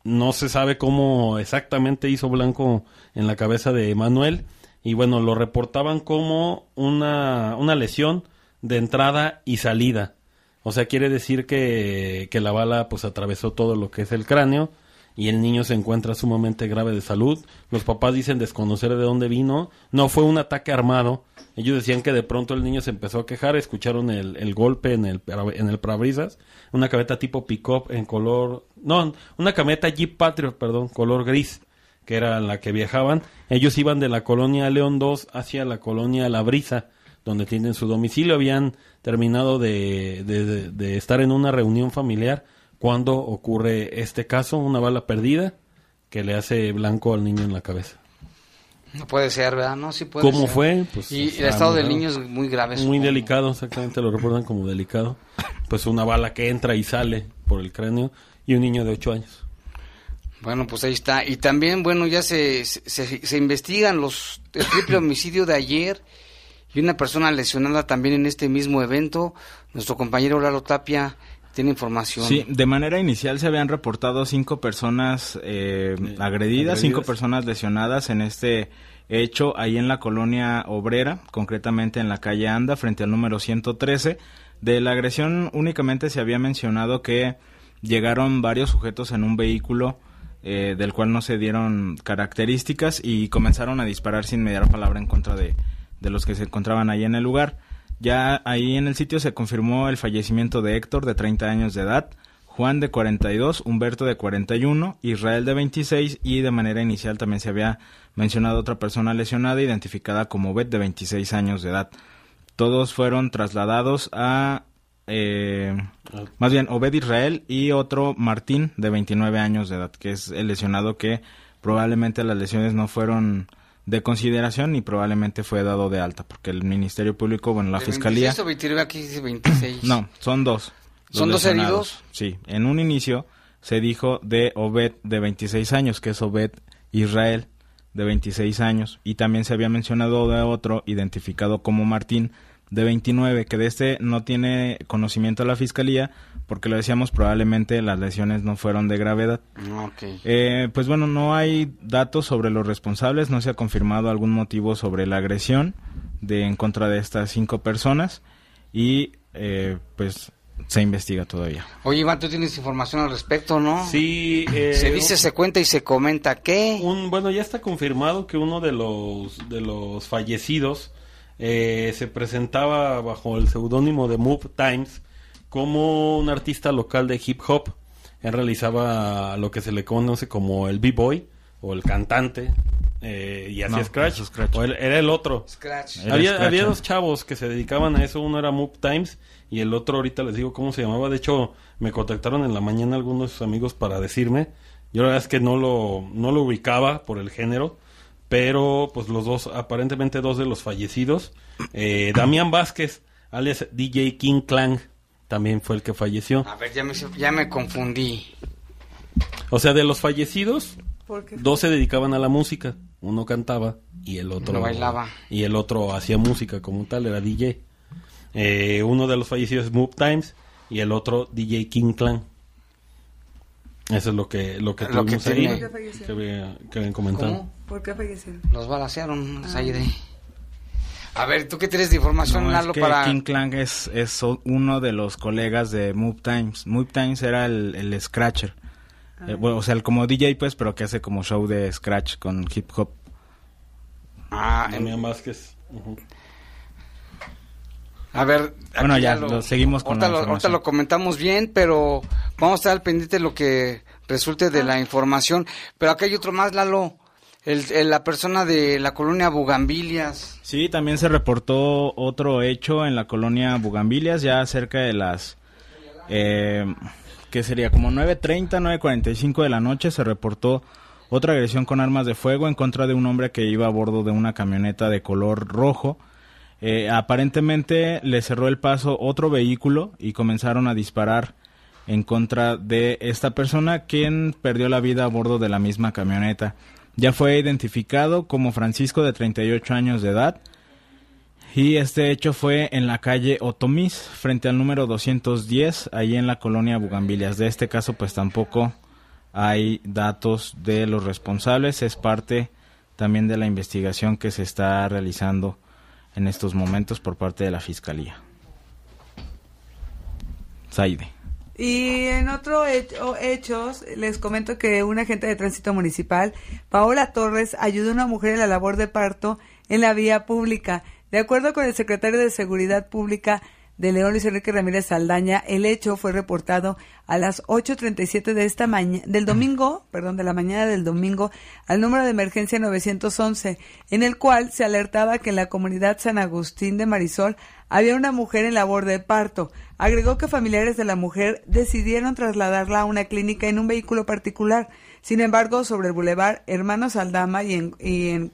No se sabe cómo exactamente hizo Blanco en la cabeza de Manuel. Y bueno, lo reportaban como una, una lesión de entrada y salida. O sea, quiere decir que, que la bala pues atravesó todo lo que es el cráneo y el niño se encuentra sumamente grave de salud. Los papás dicen desconocer de dónde vino. No fue un ataque armado. Ellos decían que de pronto el niño se empezó a quejar, escucharon el, golpe en el, en el parabrisas, una camioneta tipo pick-up en color, no, una camioneta Jeep Patriot, perdón, color gris, que era la que viajaban. Ellos iban de la colonia León 2 hacia la colonia La Brisa, donde tienen su domicilio. Habían terminado de- de- de estar en una reunión familiar cuando ocurre este caso, una bala perdida que le hace blanco al niño en la cabeza. No puede ser, ¿verdad? No, sí puede ¿Cómo ser. fue? Pues, y el estado del niño es muy grave. Muy supongo. delicado, exactamente, lo reportan como delicado. Pues una bala que entra y sale por el cráneo y un niño de 8 años. Bueno, pues ahí está. Y también, bueno, ya se, se, se investigan los el triple homicidio de ayer y una persona lesionada también en este mismo evento. Nuestro compañero Lalo Tapia tiene información. Sí, de manera inicial se habían reportado cinco personas eh, agredidas, cinco personas lesionadas en este hecho ahí en la colonia obrera, concretamente en la calle Anda, frente al número 113. De la agresión únicamente se había mencionado que llegaron varios sujetos en un vehículo eh, del cual no se dieron características y comenzaron a disparar sin mediar palabra en contra de, de los que se encontraban ahí en el lugar. Ya ahí en el sitio se confirmó el fallecimiento de Héctor, de 30 años de edad, Juan de 42, Humberto de 41, Israel de 26 y de manera inicial también se había mencionado otra persona lesionada identificada como Bet de 26 años de edad. Todos fueron trasladados a eh, más bien Obed Israel y otro Martín de 29 años de edad, que es el lesionado que probablemente las lesiones no fueron de consideración y probablemente fue dado de alta, porque el Ministerio Público, bueno, la Fiscalía... 26 aquí dice 26. No, son dos. ¿Son dos heridos? Sí, en un inicio se dijo de Obed de 26 años, que es Obed Israel de 26 años, y también se había mencionado de otro identificado como Martín de 29, que de este no tiene conocimiento la fiscalía, porque lo decíamos, probablemente las lesiones no fueron de gravedad. Eh, pues bueno, no hay datos sobre los responsables, no se ha confirmado algún motivo sobre la agresión de en contra de estas cinco personas y eh, pues se investiga todavía. Oye, Iván, tú tienes información al respecto, ¿no? Sí. Eh, se dice, se cuenta y se comenta que... Un, bueno, ya está confirmado que uno de los, de los fallecidos eh, se presentaba bajo el seudónimo de Move Times como un artista local de hip hop. Él realizaba lo que se le conoce como el b-boy o el cantante eh, y hacía scratch. O era el otro. Había, había dos chavos que se dedicaban a eso. Uno era Move Times y el otro ahorita les digo cómo se llamaba. De hecho, me contactaron en la mañana algunos de sus amigos para decirme. Yo la verdad es que no lo, no lo ubicaba por el género pero pues los dos, aparentemente dos de los fallecidos, eh, Damián Vázquez, alias DJ King Clang, también fue el que falleció. A ver, ya me, ya me confundí. O sea, de los fallecidos, dos se dedicaban a la música, uno cantaba y el otro bailaba. Y el otro hacía música como tal, era DJ. Eh, uno de los fallecidos es Move Times y el otro DJ King Clan. Eso es lo que lo que lo que, ahí, que, habían comentado. ¿Por qué fallecieron? Los balacearon, ah. A ver, ¿tú qué tienes de información, no, para...? King Clang es, es uno de los colegas de Move Times. Move Times era el, el Scratcher. Ah. Eh, bueno, o sea, el como DJ, pues, pero que hace como show de Scratch con hip hop. Ah, en... Vázquez. A ver, bueno, ya, lo, seguimos con ahorita, lo, ahorita lo comentamos bien, pero vamos a estar al pendiente de lo que resulte de la información. Pero acá hay otro más, Lalo. El, la persona de la colonia Bugambilias. Sí, también se reportó otro hecho en la colonia Bugambilias, ya cerca de las... Eh, que sería como 9.30, 9.45 de la noche, se reportó otra agresión con armas de fuego en contra de un hombre que iba a bordo de una camioneta de color rojo eh, aparentemente le cerró el paso otro vehículo y comenzaron a disparar en contra de esta persona quien perdió la vida a bordo de la misma camioneta. Ya fue identificado como Francisco de 38 años de edad y este hecho fue en la calle Otomis frente al número 210 ahí en la colonia Bugambilias. De este caso pues tampoco hay datos de los responsables, es parte también de la investigación que se está realizando en estos momentos por parte de la Fiscalía. Saide. Y en otros hechos, les comento que un agente de tránsito municipal, Paola Torres, ayudó a una mujer en la labor de parto en la vía pública. De acuerdo con el secretario de Seguridad Pública, de León Luis Enrique Ramírez Saldaña, el hecho fue reportado a las 8.37 de esta mañana, del domingo, perdón, de la mañana del domingo, al número de emergencia 911, en el cual se alertaba que en la comunidad San Agustín de Marisol había una mujer en labor de parto. Agregó que familiares de la mujer decidieron trasladarla a una clínica en un vehículo particular. Sin embargo, sobre el bulevar Hermanos Aldama y en, y en,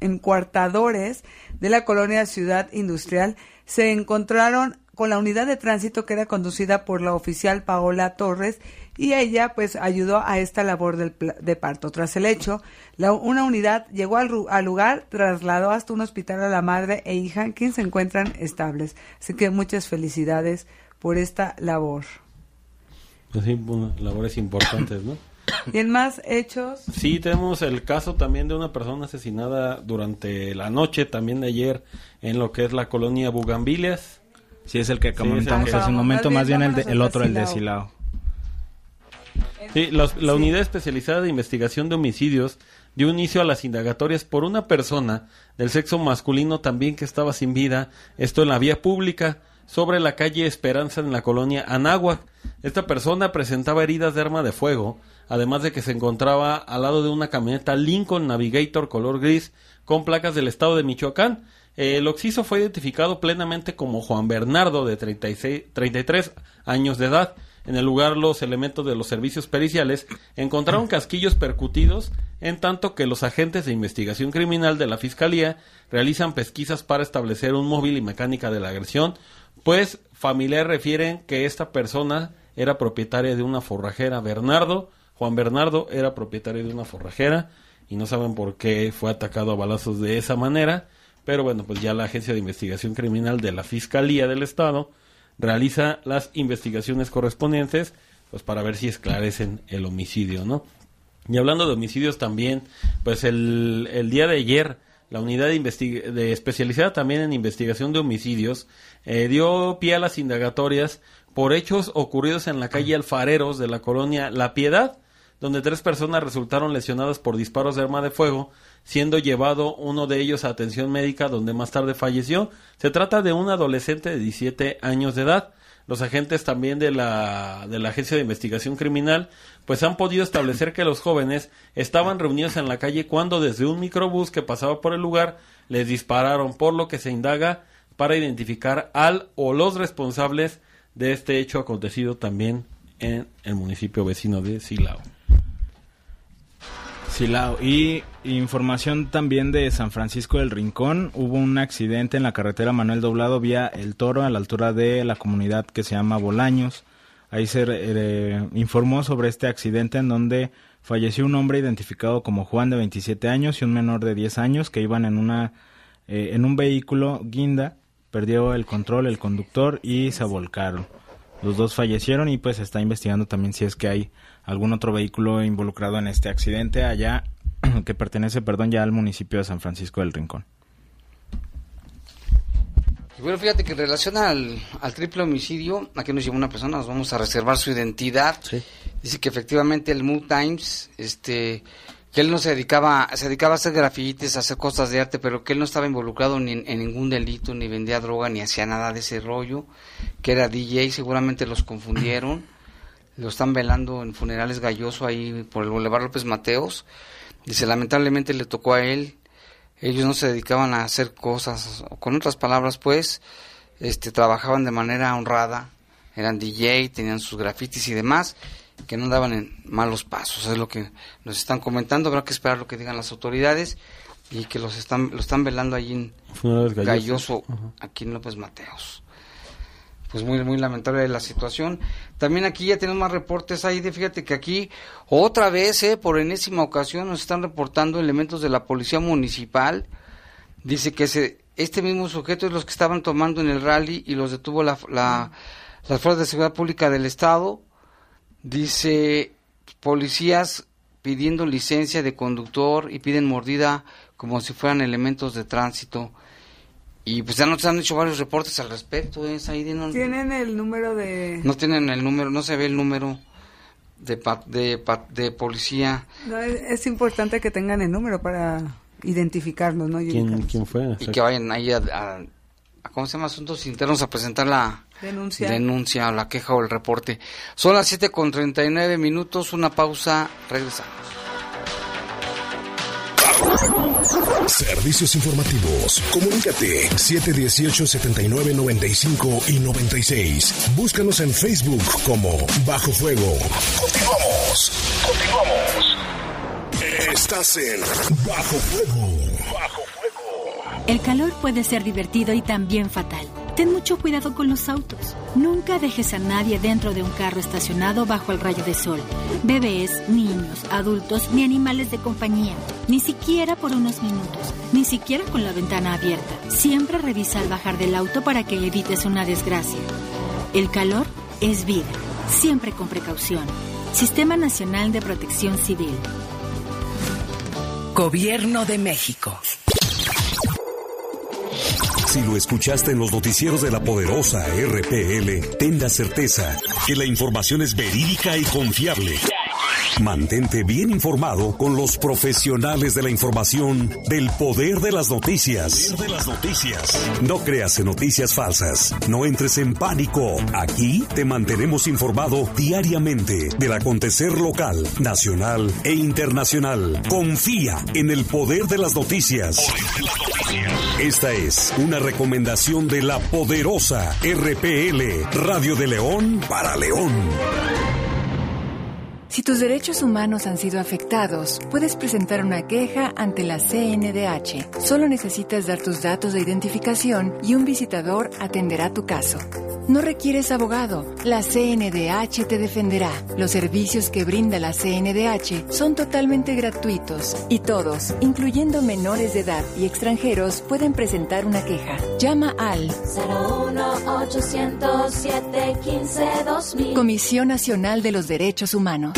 en cuartadores de la colonia Ciudad Industrial, se encontraron con la unidad de tránsito que era conducida por la oficial Paola Torres y ella pues ayudó a esta labor del, de parto. Tras el hecho, la, una unidad llegó al, lugar, trasladó hasta un hospital a la madre e hija, quienes se encuentran estables. Así que muchas felicidades por esta labor. Pues sí, labores importantes, ¿no? ¿Y en más hechos? Sí, tenemos el caso también de una persona asesinada durante la noche, también de ayer, en lo que es la colonia Bugambilias. Sí, es el que comentamos Sí, hace un momento, más bien el, de- otro, el de Silao. Sí, la Unidad Especializada de Investigación de Homicidios dio inicio a las indagatorias por una persona del sexo masculino también que estaba sin vida, esto en la vía pública, sobre la calle Esperanza en la colonia Anáhuac. Esta persona presentaba heridas de arma de fuego, además de que se encontraba al lado de una camioneta Lincoln Navigator color gris con placas del estado de Michoacán. El occiso fue identificado plenamente como Juan Bernardo, de 36, 33 años de edad. En el lugar, los elementos de los servicios periciales encontraron casquillos percutidos, en tanto que los agentes de investigación criminal de la Fiscalía realizan pesquisas para establecer un móvil y mecánica de la agresión, pues familiares refieren que esta persona era propietaria de una forrajera. Bernardo, Juan Bernardo, era propietario de una forrajera y no saben por qué fue atacado a balazos de esa manera. Pero bueno, pues ya la Agencia de Investigación Criminal de la Fiscalía del Estado realiza las investigaciones correspondientes pues para ver si esclarecen el homicidio, ¿no? Y hablando de homicidios también, pues el, el día de ayer la unidad de, de especializada también en investigación de homicidios eh, dio pie a las indagatorias por hechos ocurridos en la calle Alfareros de la colonia La Piedad, donde tres personas resultaron lesionadas por disparos de arma de fuego, siendo llevado uno de ellos a atención médica donde más tarde falleció. Se trata de un adolescente de 17 años de edad. Los agentes también de la, de la Agencia de Investigación Criminal pues han podido establecer que los jóvenes estaban reunidos en la calle cuando desde un microbús que pasaba por el lugar les dispararon, por lo que se indaga para identificar al o los responsables de este hecho acontecido también en el municipio vecino de Silao. Y información también de San Francisco del Rincón. Hubo un accidente en la carretera Manuel Doblado vía El Toro a la altura de la comunidad que se llama Bolaños. Ahí se eh, informó sobre este accidente en donde falleció un hombre identificado como Juan de 27 años y un menor de 10 años que iban en una eh, en un vehículo guinda, perdió el control el conductor y se volcaron. Los dos fallecieron y pues se está investigando también si es que hay algún otro vehículo involucrado en este accidente allá que pertenece, perdón, ya al municipio de San Francisco del Rincón. Bueno, fíjate que en relación al, al triple homicidio, aquí nos llevó una persona, nos vamos a reservar su identidad. Dice que efectivamente el Mood Times, este, que él no se dedicaba, se dedicaba a hacer grafitis, a hacer cosas de arte, pero que él no estaba involucrado ni en, en ningún delito, ni vendía droga, ni hacía nada de ese rollo, que era DJ, seguramente los confundieron. Lo están velando en funerales galloso ahí por el Boulevard López Mateos. Dice, lamentablemente le tocó a él ellos no se dedicaban a hacer cosas, o con otras palabras, pues, este, trabajaban de manera honrada, eran DJ, tenían sus grafitis y demás, que no andaban en malos pasos, es lo que nos están comentando, habrá que esperar lo que digan las autoridades y que los están, lo están velando allí en Funerales Galloso, Galloso. aquí en López Mateos. Pues muy, muy lamentable la situación. También aquí ya tenemos más reportes ahí de, fíjate que aquí otra vez, eh, por enésima ocasión, nos están reportando elementos de la policía municipal. Dice que ese, este mismo sujeto es los que estaban tomando en el rally y los detuvo la, la, las fuerzas de seguridad pública del estado. Dice policías pidiendo licencia de conductor y piden mordida como si fueran elementos de tránsito. Y pues ya nos han hecho varios reportes al respecto, ¿eh? No, ¿Tienen el número de...? no tienen el número, no se ve el número de, pa- de, pa- de policía. No, es, es importante que tengan el número para identificarlos, ¿no? ¿Quién, quién fue? Y que vayan ahí a, a- a, ¿cómo se llama? Asuntos internos a presentar la Denuncia. denuncia o la queja o el reporte. Son las 7 con 39 minutos, una pausa, regresamos. Servicios informativos. Comunícate 718-7995 y 96. Búscanos en Facebook como Bajo Fuego. Continuamos. Continuamos. Estás en Bajo Fuego. Bajo Fuego. El calor puede ser divertido y también fatal. Ten mucho cuidado con los autos. Nunca dejes a nadie dentro de un carro estacionado bajo el rayo de sol. Bebés, niños, adultos ni animales de compañía. Ni siquiera por unos minutos. Ni siquiera con la ventana abierta. Siempre revisa al bajar del auto para que evites una desgracia. El calor es vida. siempre con precaución. Sistema Nacional de Protección Civil. Gobierno de México. Si lo escuchaste en los noticieros de la poderosa RPL, ten la certeza que la información es verídica y confiable. Mantente bien informado con los profesionales de la información del poder de las noticias. de las noticias. No creas en noticias falsas. No entres en pánico. Aquí te mantenemos informado diariamente del acontecer local, nacional e internacional. Confía en el poder de las noticias. Esta es una recomendación de la poderosa RPL Radio de León para León. Si tus derechos humanos han sido afectados, puedes presentar una queja ante la CNDH. Solo necesitas dar tus datos de identificación y un visitador atenderá tu caso. No requieres abogado, la CNDH te defenderá. Los servicios que brinda la CNDH son totalmente gratuitos y todos, incluyendo menores de edad y extranjeros, pueden presentar una queja. Llama al 01807 Comisión Nacional de los Derechos Humanos.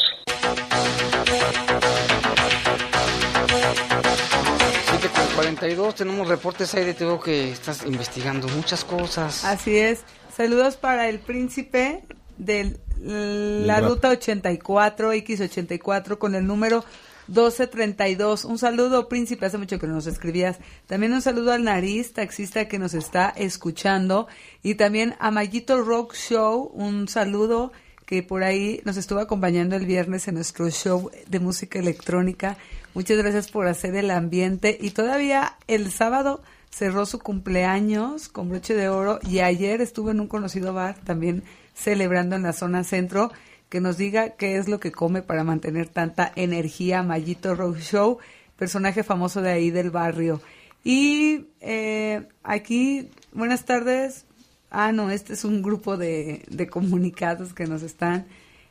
42 tenemos reportes ahí de tengo que estás investigando muchas cosas. Así es. Saludos para el príncipe de la rap. ruta 84, X84, con el número 1232. Un saludo, príncipe, hace mucho que no nos escribías. También un saludo al nariz, taxista que nos está escuchando. Y también a Mayito Rock Show, un saludo que por ahí nos estuvo acompañando el viernes en nuestro show de música electrónica. Muchas gracias por hacer el ambiente. Y todavía el sábado cerró su cumpleaños con broche de oro y ayer estuvo en un conocido bar también celebrando en la zona centro. Que nos diga qué es lo que come para mantener tanta energía. Mayito Rock Show, personaje famoso de ahí del barrio. Y eh, aquí, buenas tardes. Ah, no, este es un grupo de, de comunicados que nos están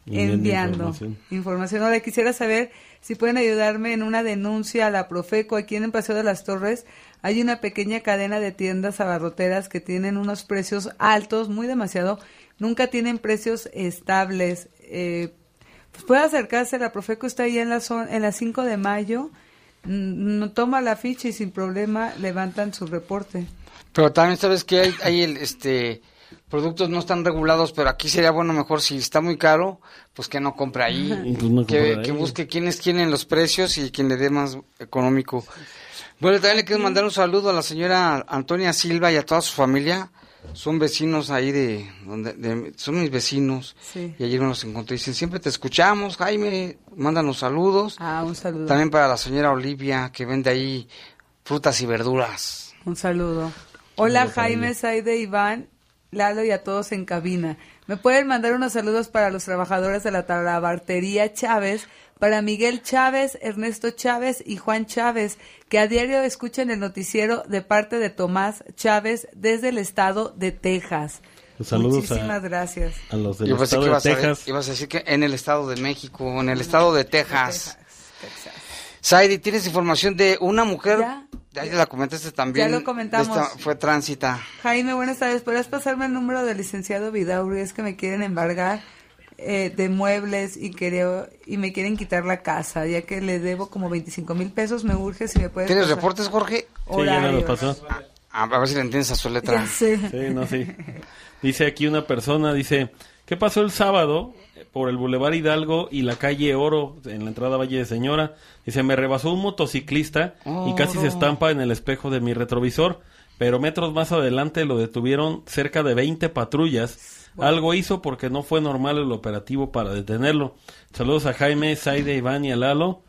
Enviando enviando información. información. Ahora quisiera saber si pueden ayudarme en una denuncia a la Profeco aquí en el Paseo de las Torres. Hay una pequeña cadena de tiendas abarroteras que tienen unos precios altos, muy demasiado. Nunca tienen precios estables. Eh, pues puede acercarse, la Profeco está ahí en la zona, en la 5 de mayo. Mm, No toma la ficha y sin problema levantan su reporte. Pero también sabes que hay, hay el, este productos no están regulados, pero aquí sería bueno mejor si está muy caro, pues que no compre ahí, Pues no que, compre ahí. que busque quiénes tienen los precios y quien le dé más económico. Bueno, también le quiero mandar un saludo a la señora Antonia Silva y a toda su familia. Son vecinos ahí de, donde, de- son mis vecinos. Sí. Y ayer me los encontré y dicen, siempre te escuchamos, Jaime, mándanos saludos. Ah, un saludo. También para la señora Olivia, que vende ahí frutas y verduras. Un saludo. Hola Jaime. Saide, Iván, Lalo y a todos en cabina. Me pueden mandar unos saludos para los trabajadores de la talabartería Chávez, para Miguel Chávez, Ernesto Chávez y Juan Chávez, que a diario escuchan el noticiero de parte de Tomás Chávez desde el estado de Texas. Pues saludos a- Muchísimas gracias. A los del Yo pensé estado que de a, Texas. ibas a decir que en el estado de México, en el estado de Texas. Saidi, ¿tienes información de una mujer? Ya. La comentaste también. Ya lo comentamos. Esta fue tránsita. Jaime, buenas tardes. ¿Podrías pasarme el número del licenciado Vidauri? Es que me quieren embargar eh, de muebles y creo, y me quieren quitar la casa, ya que le debo como 25 mil pesos. Me urge si me puedes ¿Tienes pasar. reportes, Jorge? Sí, ya me lo Horarios. pasó. A, a ver si le entiendes a su letra. Ya sé. Sí, no, sí. Dice aquí una persona, dice, ¿qué pasó el sábado por el Boulevard Hidalgo y la calle Oro en la entrada Valle de Señora? Dice, me rebasó un motociclista y casi se Oro. estampa en el espejo de mi retrovisor, pero metros más adelante lo detuvieron cerca de 20 patrullas. Algo hizo porque no fue normal el operativo para detenerlo. Saludos a Jaime, Saide, Iván y a Lalo.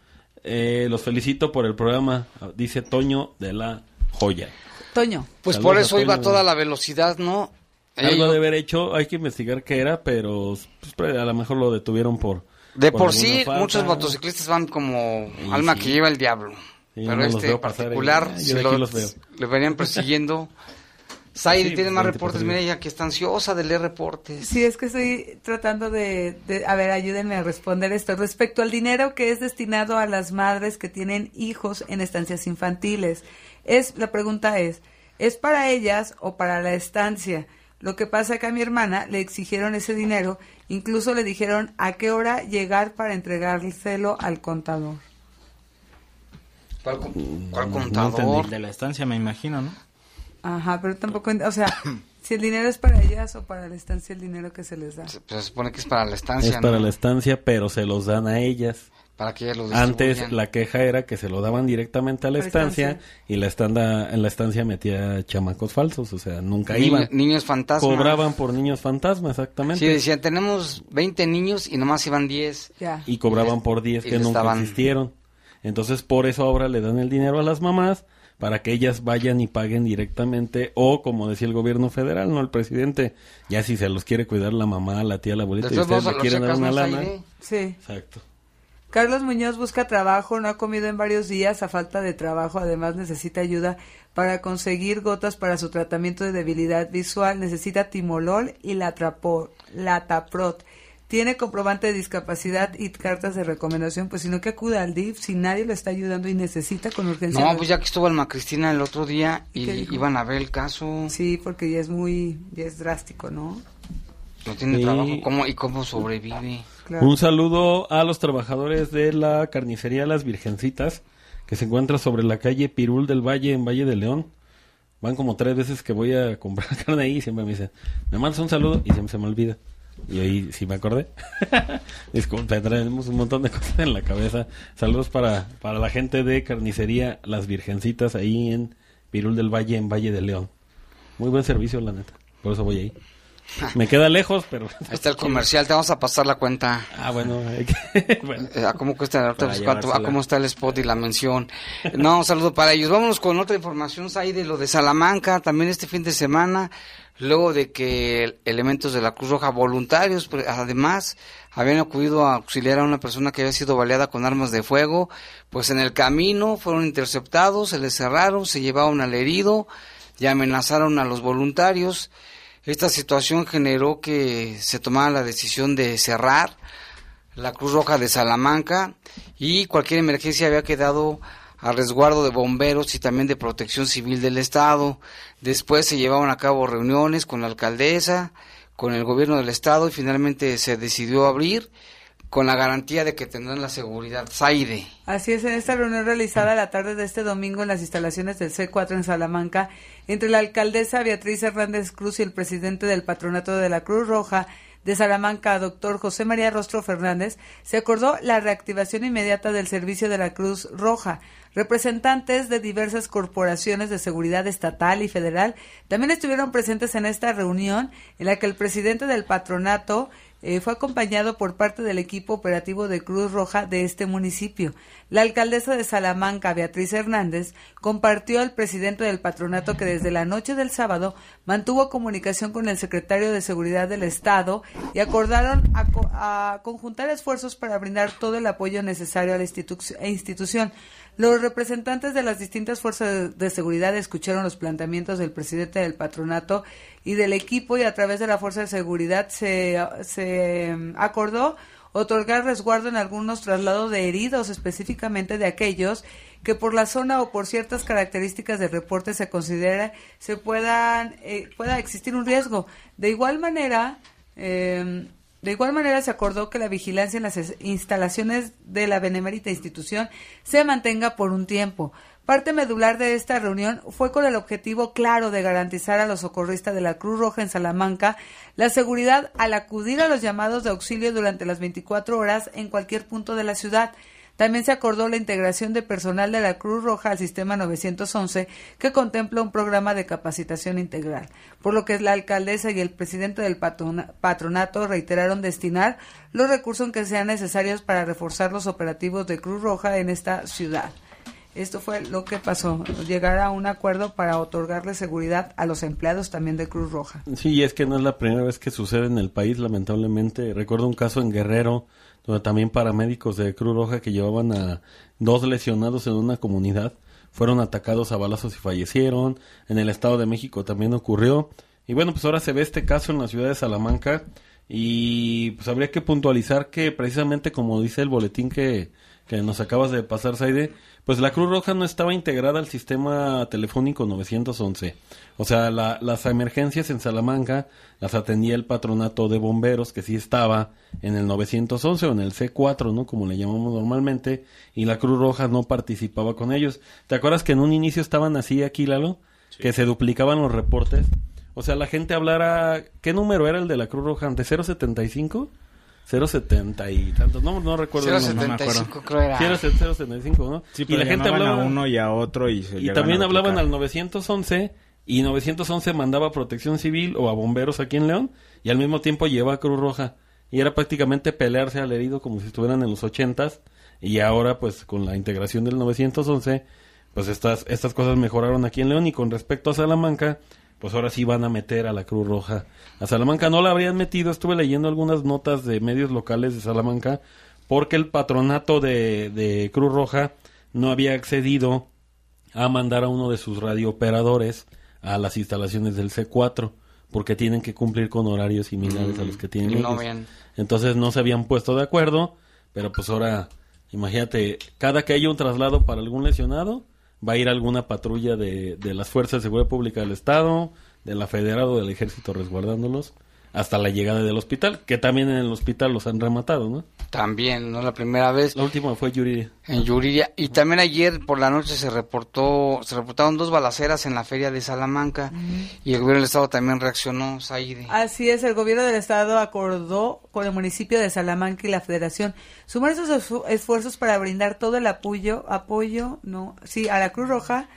Eh, los felicito por el programa, dice Toño de la Joya. Toño. Pues Saludos por eso iba a Toño. toda la velocidad, ¿no? Algo de haber hecho, hay que investigar qué era, pero pues, a lo mejor lo detuvieron por... de por sí, falta. muchos motociclistas van como Sí, alma sí. que lleva el diablo. Sí, Pero no los este particular, si de aquí lo- los veo. le venían persiguiendo, Saidi Sí, tiene más 20 reportes. Mira, ella que está ansiosa de leer reportes. Sí, es que estoy tratando de, de- a ver, ayúdenme a responder esto. Respecto al dinero que es destinado a las madres que tienen hijos en estancias infantiles, es la pregunta es, ¿es para ellas o para la estancia? Lo que pasa que a mi hermana le exigieron ese dinero, incluso le dijeron a qué hora llegar para entregárselo al contador. ¿Cuál, No contador? entendí. De la estancia, me imagino, ¿no? Ajá, pero tampoco, o sea, si el dinero es para ellas o para la estancia el dinero que se les da. Pues se supone que es para la estancia, Es para ¿no? la estancia, pero se los dan a ellas. Para que ellas lo Antes la queja era que se lo daban directamente a la estancia, estancia. y la estanda, en la estancia metía chamacos falsos, o sea, nunca Niño- iban. niños fantasmas. Cobraban por niños fantasmas, exactamente. Sí, decían, tenemos 20 niños y nomás iban 10. Ya. y cobraban por 10 y que nunca existieron. Entonces, por eso ahora le dan el dinero a las mamás para que ellas vayan y paguen directamente o como decía el gobierno federal, no el presidente, ya si se los quiere cuidar la mamá, la tía, la abuelita y ustedes le a los quieren dar una lana. Sí. Exacto. Carlos Muñoz busca trabajo, no ha comido en varios días a falta de trabajo, además necesita ayuda para conseguir gotas para su tratamiento de debilidad visual, necesita timolol y latrapo- lataprot. Tiene comprobante de discapacidad y cartas de recomendación, pues sino que acuda al DIF si nadie lo está ayudando y necesita con urgencia. No, pues ya que estuvo Alma Cristina el otro día ¿Y iban a ver el caso. Sí, porque ya es muy, ya es drástico, ¿no? No tiene Sí. trabajo. ¿Cómo, ¿Y cómo sobrevive? Un saludo a los trabajadores de la carnicería Las Virgencitas, que se encuentra sobre la calle Pirul del Valle, en Valle de León. Van como tres veces que voy a comprar carne ahí y siempre me dicen, me mandas un saludo y siempre se me olvida. Y ahí sí me acordé. Disculpe, traemos un montón de cosas en la cabeza. Saludos para, para la gente de carnicería Las Virgencitas ahí en Pirul del Valle, en Valle de León. Muy buen servicio, la neta. Por eso voy ahí. Me queda lejos, pero... Ahí está el comercial, te vamos a pasar la cuenta. Ah, bueno. Eh, ¿A cómo cuesta pues, cuánto- a cómo está el spot y la mención? No, un saludo para ellos. Vámonos con otra información, ahí de lo de Salamanca, también este fin de semana, luego de que elementos de la Cruz Roja voluntarios, pero además, habían acudido a auxiliar a una persona que había sido baleada con armas de fuego, pues en el camino fueron interceptados, se les cerraron, se llevaron al herido y amenazaron a los voluntarios. Esta situación generó que se tomara la decisión de cerrar la Cruz Roja de Salamanca y cualquier emergencia había quedado a resguardo de bomberos y también de protección civil del Estado. Después se llevaron a cabo reuniones con la alcaldesa, con el gobierno del Estado y finalmente se decidió abrir con la garantía de que tendrán la seguridad Zaire. Así es, en esta reunión realizada la tarde de este domingo en las instalaciones del C4 en Salamanca, entre la alcaldesa Beatriz Hernández Cruz y el presidente del patronato de la Cruz Roja de Salamanca, doctor José María Rostro Fernández, se acordó la reactivación inmediata del servicio de la Cruz Roja. Representantes de diversas corporaciones de seguridad estatal y federal también estuvieron presentes en esta reunión en la que el presidente del patronato eh, fue acompañado por parte del equipo operativo de Cruz Roja de este municipio. La alcaldesa de Salamanca, Beatriz Hernández, compartió al presidente del patronato que desde la noche del sábado mantuvo comunicación con el secretario de Seguridad del Estado y acordaron a, a conjuntar esfuerzos para brindar todo el apoyo necesario a la institu- institución. Los representantes de las distintas fuerzas de seguridad escucharon los planteamientos del presidente del patronato y del equipo y a través de la fuerza de seguridad se, se acordó otorgar resguardo en algunos traslados de heridos, específicamente de aquellos que por la zona o por ciertas características del reporte se considera se puedan eh, pueda existir un riesgo. De igual manera, eh, de igual manera se acordó que la vigilancia en las es- instalaciones de la benemérita institución se mantenga por un tiempo. Parte medular de esta reunión fue con el objetivo claro de garantizar a los socorristas de la Cruz Roja en Salamanca la seguridad al acudir a los llamados de auxilio durante las 24 horas en cualquier punto de la ciudad. También se acordó la integración de personal de la Cruz Roja al sistema 911 que contempla un programa de capacitación integral, por lo que la alcaldesa y el presidente del patrona- patronato reiteraron destinar los recursos que sean necesarios para reforzar los operativos de Cruz Roja en esta ciudad. Esto fue lo que pasó, llegar a un acuerdo para otorgarle seguridad a los empleados también de Cruz Roja. Sí, es que no es la primera vez que sucede en el país, lamentablemente. Recuerdo un caso en Guerrero, también paramédicos de Cruz Roja que llevaban a dos lesionados en una comunidad, fueron atacados a balazos y fallecieron. En el Estado de México también ocurrió. Y bueno, pues ahora se ve este caso en la ciudad de Salamanca y pues habría que puntualizar que precisamente como dice el boletín que, que nos acabas de pasar, Saide, pues la Cruz Roja no estaba integrada al sistema telefónico 911. O sea, las emergencias en Salamanca las atendía el patronato de bomberos, que sí estaba en el 911 o en el C4, ¿no? Como le llamamos normalmente, y la Cruz Roja no participaba con ellos. ¿Te acuerdas que en un inicio estaban así aquí, Lalo? Que se duplicaban los reportes. O sea, la gente hablara... ¿Qué número era el de la Cruz Roja? ¿De 075? 070 y tantos, no, no recuerdo. 075 creo era. 075, ¿no? Sí, y la gente hablaba a uno y a otro y se Y también hablaban al 911 y 911 mandaba protección civil o a bomberos aquí en León y al mismo tiempo lleva a Cruz Roja. Y era prácticamente pelearse al herido como si estuvieran en los 80 y ahora pues con la integración del 911 pues estas, estas cosas mejoraron aquí en León y con respecto a Salamanca pues ahora sí van a meter a la Cruz Roja. A Salamanca no la habrían metido, estuve leyendo algunas notas de medios locales de Salamanca, porque el patronato de, de Cruz Roja no había accedido a mandar a uno de sus radiooperadores a las instalaciones del C4, porque tienen que cumplir con horarios similares a los que tienen ellos. Entonces no se habían puesto de acuerdo, pero pues ahora, imagínate, cada que haya un traslado para algún lesionado, va a ir alguna patrulla de, de las Fuerzas de Seguridad Pública del Estado, de la Federal o del Ejército resguardándolos hasta la llegada del hospital, que también en el hospital los han rematado, ¿no? También, no la primera vez. La última fue Yuriria. En Yuriria. Y también ayer por la noche se reportó, se reportaron dos balaceras en la feria de Salamanca y el gobierno del estado también reaccionó, Saide. Así es, el gobierno del estado acordó con el municipio de Salamanca y la federación sumar sus esfuerzos para brindar todo el apoyo, apoyo, no, sí, a la Cruz Roja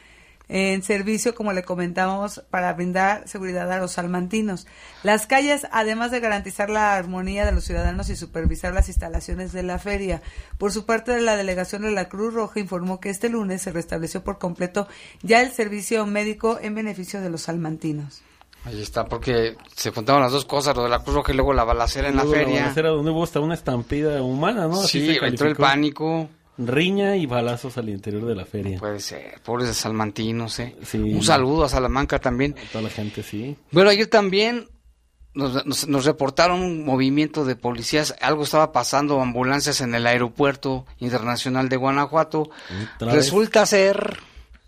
en servicio, como le comentábamos, para brindar seguridad a los salmantinos. Las calles, además de garantizar la armonía de los ciudadanos y supervisar las instalaciones de la feria. Por su parte, la delegación de la Cruz Roja informó que este lunes se restableció por completo ya el servicio médico en beneficio de los salmantinos. Ahí está, porque se juntaban las dos cosas, lo de la Cruz Roja y luego la balacera en la feria. La balacera donde hubo hasta una estampida humana, ¿no? sí, entró el pánico riña y balazos al interior de la feria. Puede ser, pobres de salmantinos, ¿eh? Un saludo a Salamanca también. A toda la gente, sí. Bueno, ayer también nos, nos, reportaron un movimiento de policías, algo estaba pasando, ambulancias en el aeropuerto internacional de Guanajuato. Resulta ser,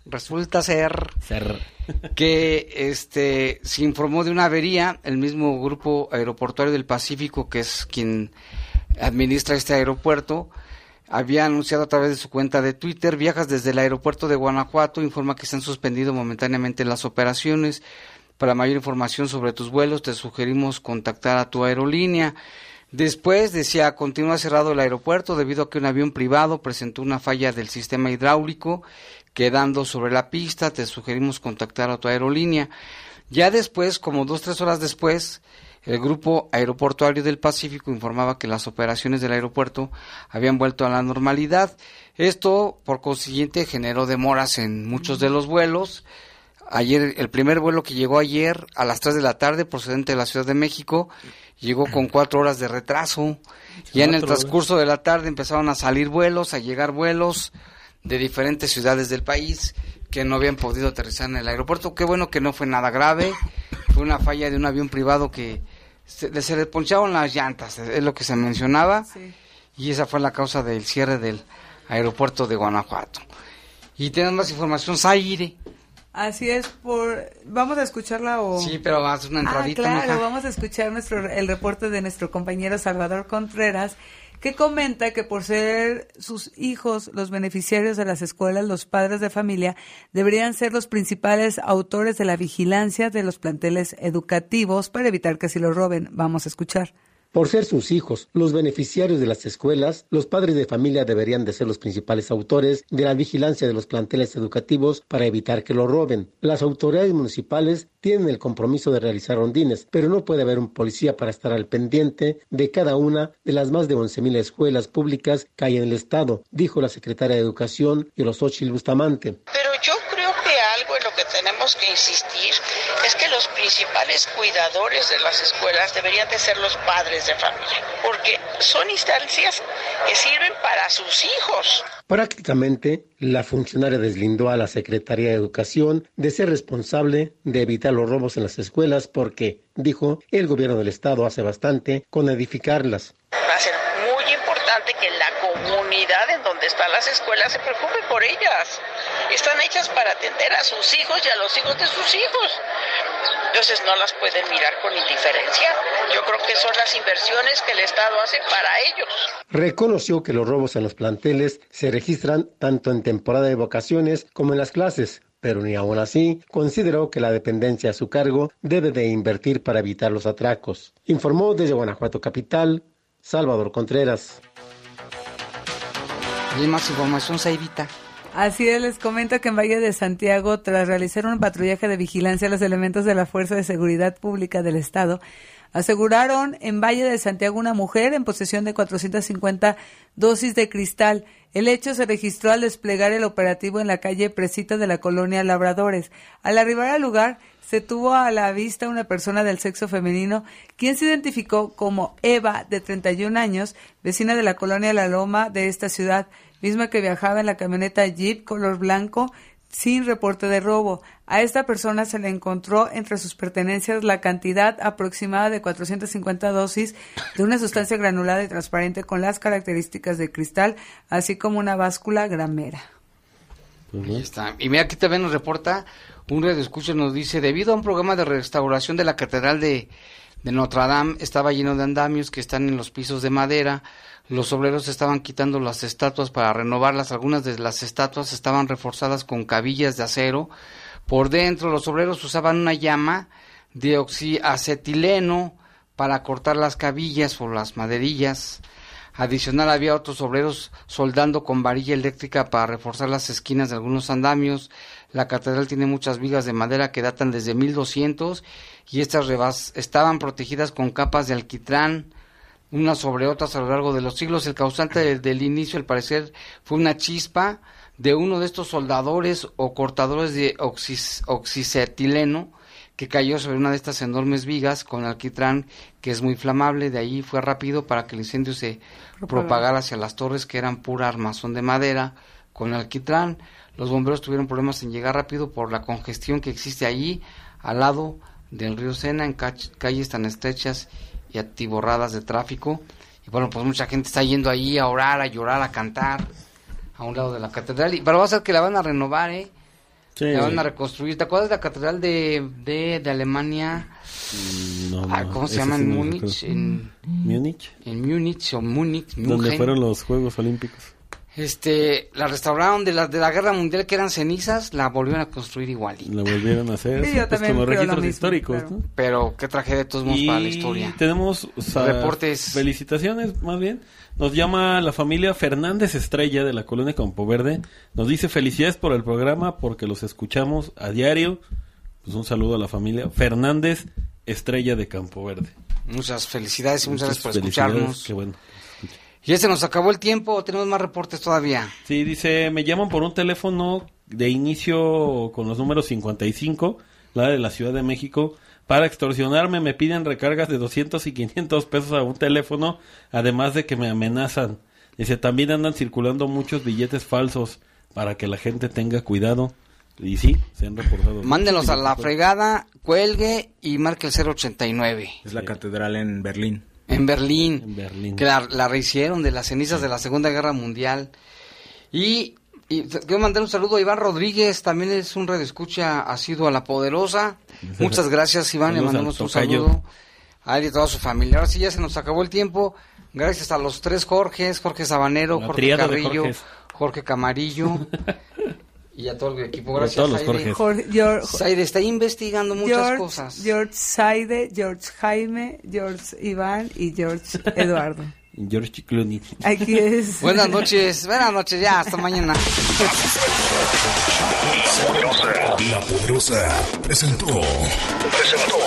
resulta ser, ser. que este se informó de una avería, el mismo grupo aeroportuario del Pacífico, que es quien administra este aeropuerto, había anunciado a través de su cuenta de Twitter, viajas desde el aeropuerto de Guanajuato, informa que se han suspendido momentáneamente las operaciones. Para mayor información sobre tus vuelos, te sugerimos contactar a tu aerolínea. Después decía, continúa cerrado el aeropuerto debido a que un avión privado presentó una falla del sistema hidráulico, quedando sobre la pista, te sugerimos contactar a tu aerolínea. Ya después, como dos, tres horas después, el Grupo Aeroportuario del Pacífico informaba que las operaciones del aeropuerto habían vuelto a la normalidad. Esto, por consiguiente, generó demoras en muchos de los vuelos. Ayer, el primer vuelo que llegó ayer a las 3 de la tarde, procedente de la Ciudad de México, llegó con cuatro horas de retraso. Ya en el transcurso de la tarde empezaron a salir vuelos, a llegar vuelos de diferentes ciudades del país que no habían podido aterrizar en el aeropuerto. Qué bueno que no fue nada grave. Fue una falla de un avión privado que se, se le poncharon las llantas, es lo que se mencionaba, y esa fue la causa del cierre del aeropuerto de Guanajuato. Y tenemos más información, Zaire. Así es, por vamos a escucharla o Sí, pero vamos a una ah, entradita. claro, vamos a escuchar nuestro el reporte de nuestro compañero Salvador Contreras que comenta que por ser sus hijos los beneficiarios de las escuelas, los padres de familia deberían ser los principales autores de la vigilancia de los planteles educativos para evitar que se los roben. Vamos a escuchar. Por ser sus hijos los beneficiarios de las escuelas, los padres de familia deberían de ser los principales autores de la vigilancia de los planteles educativos para evitar que lo roben. Las autoridades municipales tienen el compromiso de realizar rondines, pero no puede haber un policía para estar al pendiente de cada una de las más de 11.000 escuelas públicas que hay en el estado, dijo la secretaria de Educación, Yorosochil Bustamante. Pero yo creo que algo en lo que tenemos que insistir es que los principales cuidadores de las escuelas deberían de ser los padres de familia, porque son instancias que sirven para sus hijos. Prácticamente, la funcionaria deslindó a la Secretaría de Educación de ser responsable de evitar los robos en las escuelas porque, dijo, el gobierno del estado hace bastante con edificarlas. Va a ser muy importante que la comunidad en donde están las escuelas se preocupe por ellas. Están hechas para atender a sus hijos y a los hijos de sus hijos. Entonces no las pueden mirar con indiferencia. Yo creo que son las inversiones que el Estado hace para ellos. Reconoció que los robos en los planteles se registran tanto en temporada de vacaciones como en las clases, pero ni aún así consideró que la dependencia a su cargo debe de invertir para evitar los atracos. Informó desde Guanajuato Capital, Salvador Contreras. Y más información, Saidita. Así es, les comento que en Valle de Santiago, tras realizar un patrullaje de vigilancia, los elementos de la Fuerza de Seguridad Pública del Estado aseguraron en Valle de Santiago una mujer en posesión de 450 dosis de cristal. El hecho se registró al desplegar el operativo en la calle Presita de la colonia Labradores. Al arribar al lugar, se tuvo a la vista una persona del sexo femenino, quien se identificó como Eva, de 31 años, vecina de la colonia La Loma de esta ciudad misma que viajaba en la camioneta Jeep color blanco sin reporte de robo. A esta persona se le encontró entre sus pertenencias la cantidad aproximada de 450 dosis de una sustancia granulada y transparente con las características de cristal, así como una báscula gramera. Ahí está. Y mira, aquí también nos reporta, un radio escucha nos dice, debido a un programa de restauración de la Catedral de, de Notre Dame, estaba lleno de andamios que están en los pisos de madera, los obreros estaban quitando las estatuas para renovarlas. Algunas de las estatuas estaban reforzadas con cabillas de acero. Por dentro los obreros usaban una llama de oxiacetileno para cortar las cabillas o las maderillas. Adicional había otros obreros soldando con varilla eléctrica para reforzar las esquinas de algunos andamios. La catedral tiene muchas vigas de madera que datan desde 1200 y estas estaban protegidas con capas de alquitrán unas sobre otras a lo largo de los siglos. El causante del, inicio, al parecer, fue una chispa de uno de estos soldadores o cortadores de oxis, oxicetileno que cayó sobre una de estas enormes vigas con alquitrán que es muy flamable. De ahí fue rápido para que el incendio se propagara hacia las torres que eran pura armazón de madera con alquitrán. Los bomberos tuvieron problemas en llegar rápido por la congestión que existe allí al lado del río Sena en calles tan estrechas y atiborradas de tráfico. Y bueno, pues mucha gente está yendo ahí a orar, a llorar, a cantar a un lado de la catedral. Y, pero va a ser que la van a renovar, ¿eh? La van a reconstruir. ¿Te acuerdas de la catedral de, de, Alemania? Mm, no, ah, ¿Cómo se llama? En Múnich. En Múnich. En Múnich o Múnich. Donde fueron los Juegos Olímpicos este la restauraron de la de la guerra mundial que eran cenizas la volvieron a construir igualita la volvieron a hacer pues, como registros históricos pero qué tragedia de todos modos para la historia. tenemos reportes. felicitaciones más bien. Nos llama la familia Fernández Estrella de la colonia Campo Verde. Nos dice felicidades por el programa porque los escuchamos a diario. Pues un saludo a la familia Fernández Estrella de Campo Verde. Muchas felicidades y muchas, gracias por escucharnos. qué bueno ¿Ya se nos acabó el tiempo o tenemos más reportes todavía? Sí, dice, me llaman por un teléfono de inicio con los números 55, la de la Ciudad de México, para extorsionarme, me piden recargas de 200 y 500 pesos a un teléfono, además de que me amenazan. Dice, también andan circulando muchos billetes falsos para que la gente tenga cuidado. Y sí, se han reportado. Mándenlos a la fregada, cuelgue y marque el 089. Es la catedral en Berlín. En Berlín. Que la, rehicieron de las cenizas de la Segunda Guerra Mundial. Y, quiero mandar un saludo a Iván Rodríguez, también es un red escucha sido a La Poderosa. Muchas gracias, Iván, le mandamos un saludo a él y a toda su familia. Ahora sí ya se nos acabó el tiempo. Gracias a los tres Jorges, Jorge Sabanero, Jorge Carrillo, Jorge Camarillo. y a todo el equipo. Gracias, a todos Saide está investigando muchas cosas. George Saide, George Jaime, George Iván y George Eduardo. George Clooney. Aquí es. Buenas noches, buenas noches, ya, hasta mañana. La Poderosa presentó. Presentó.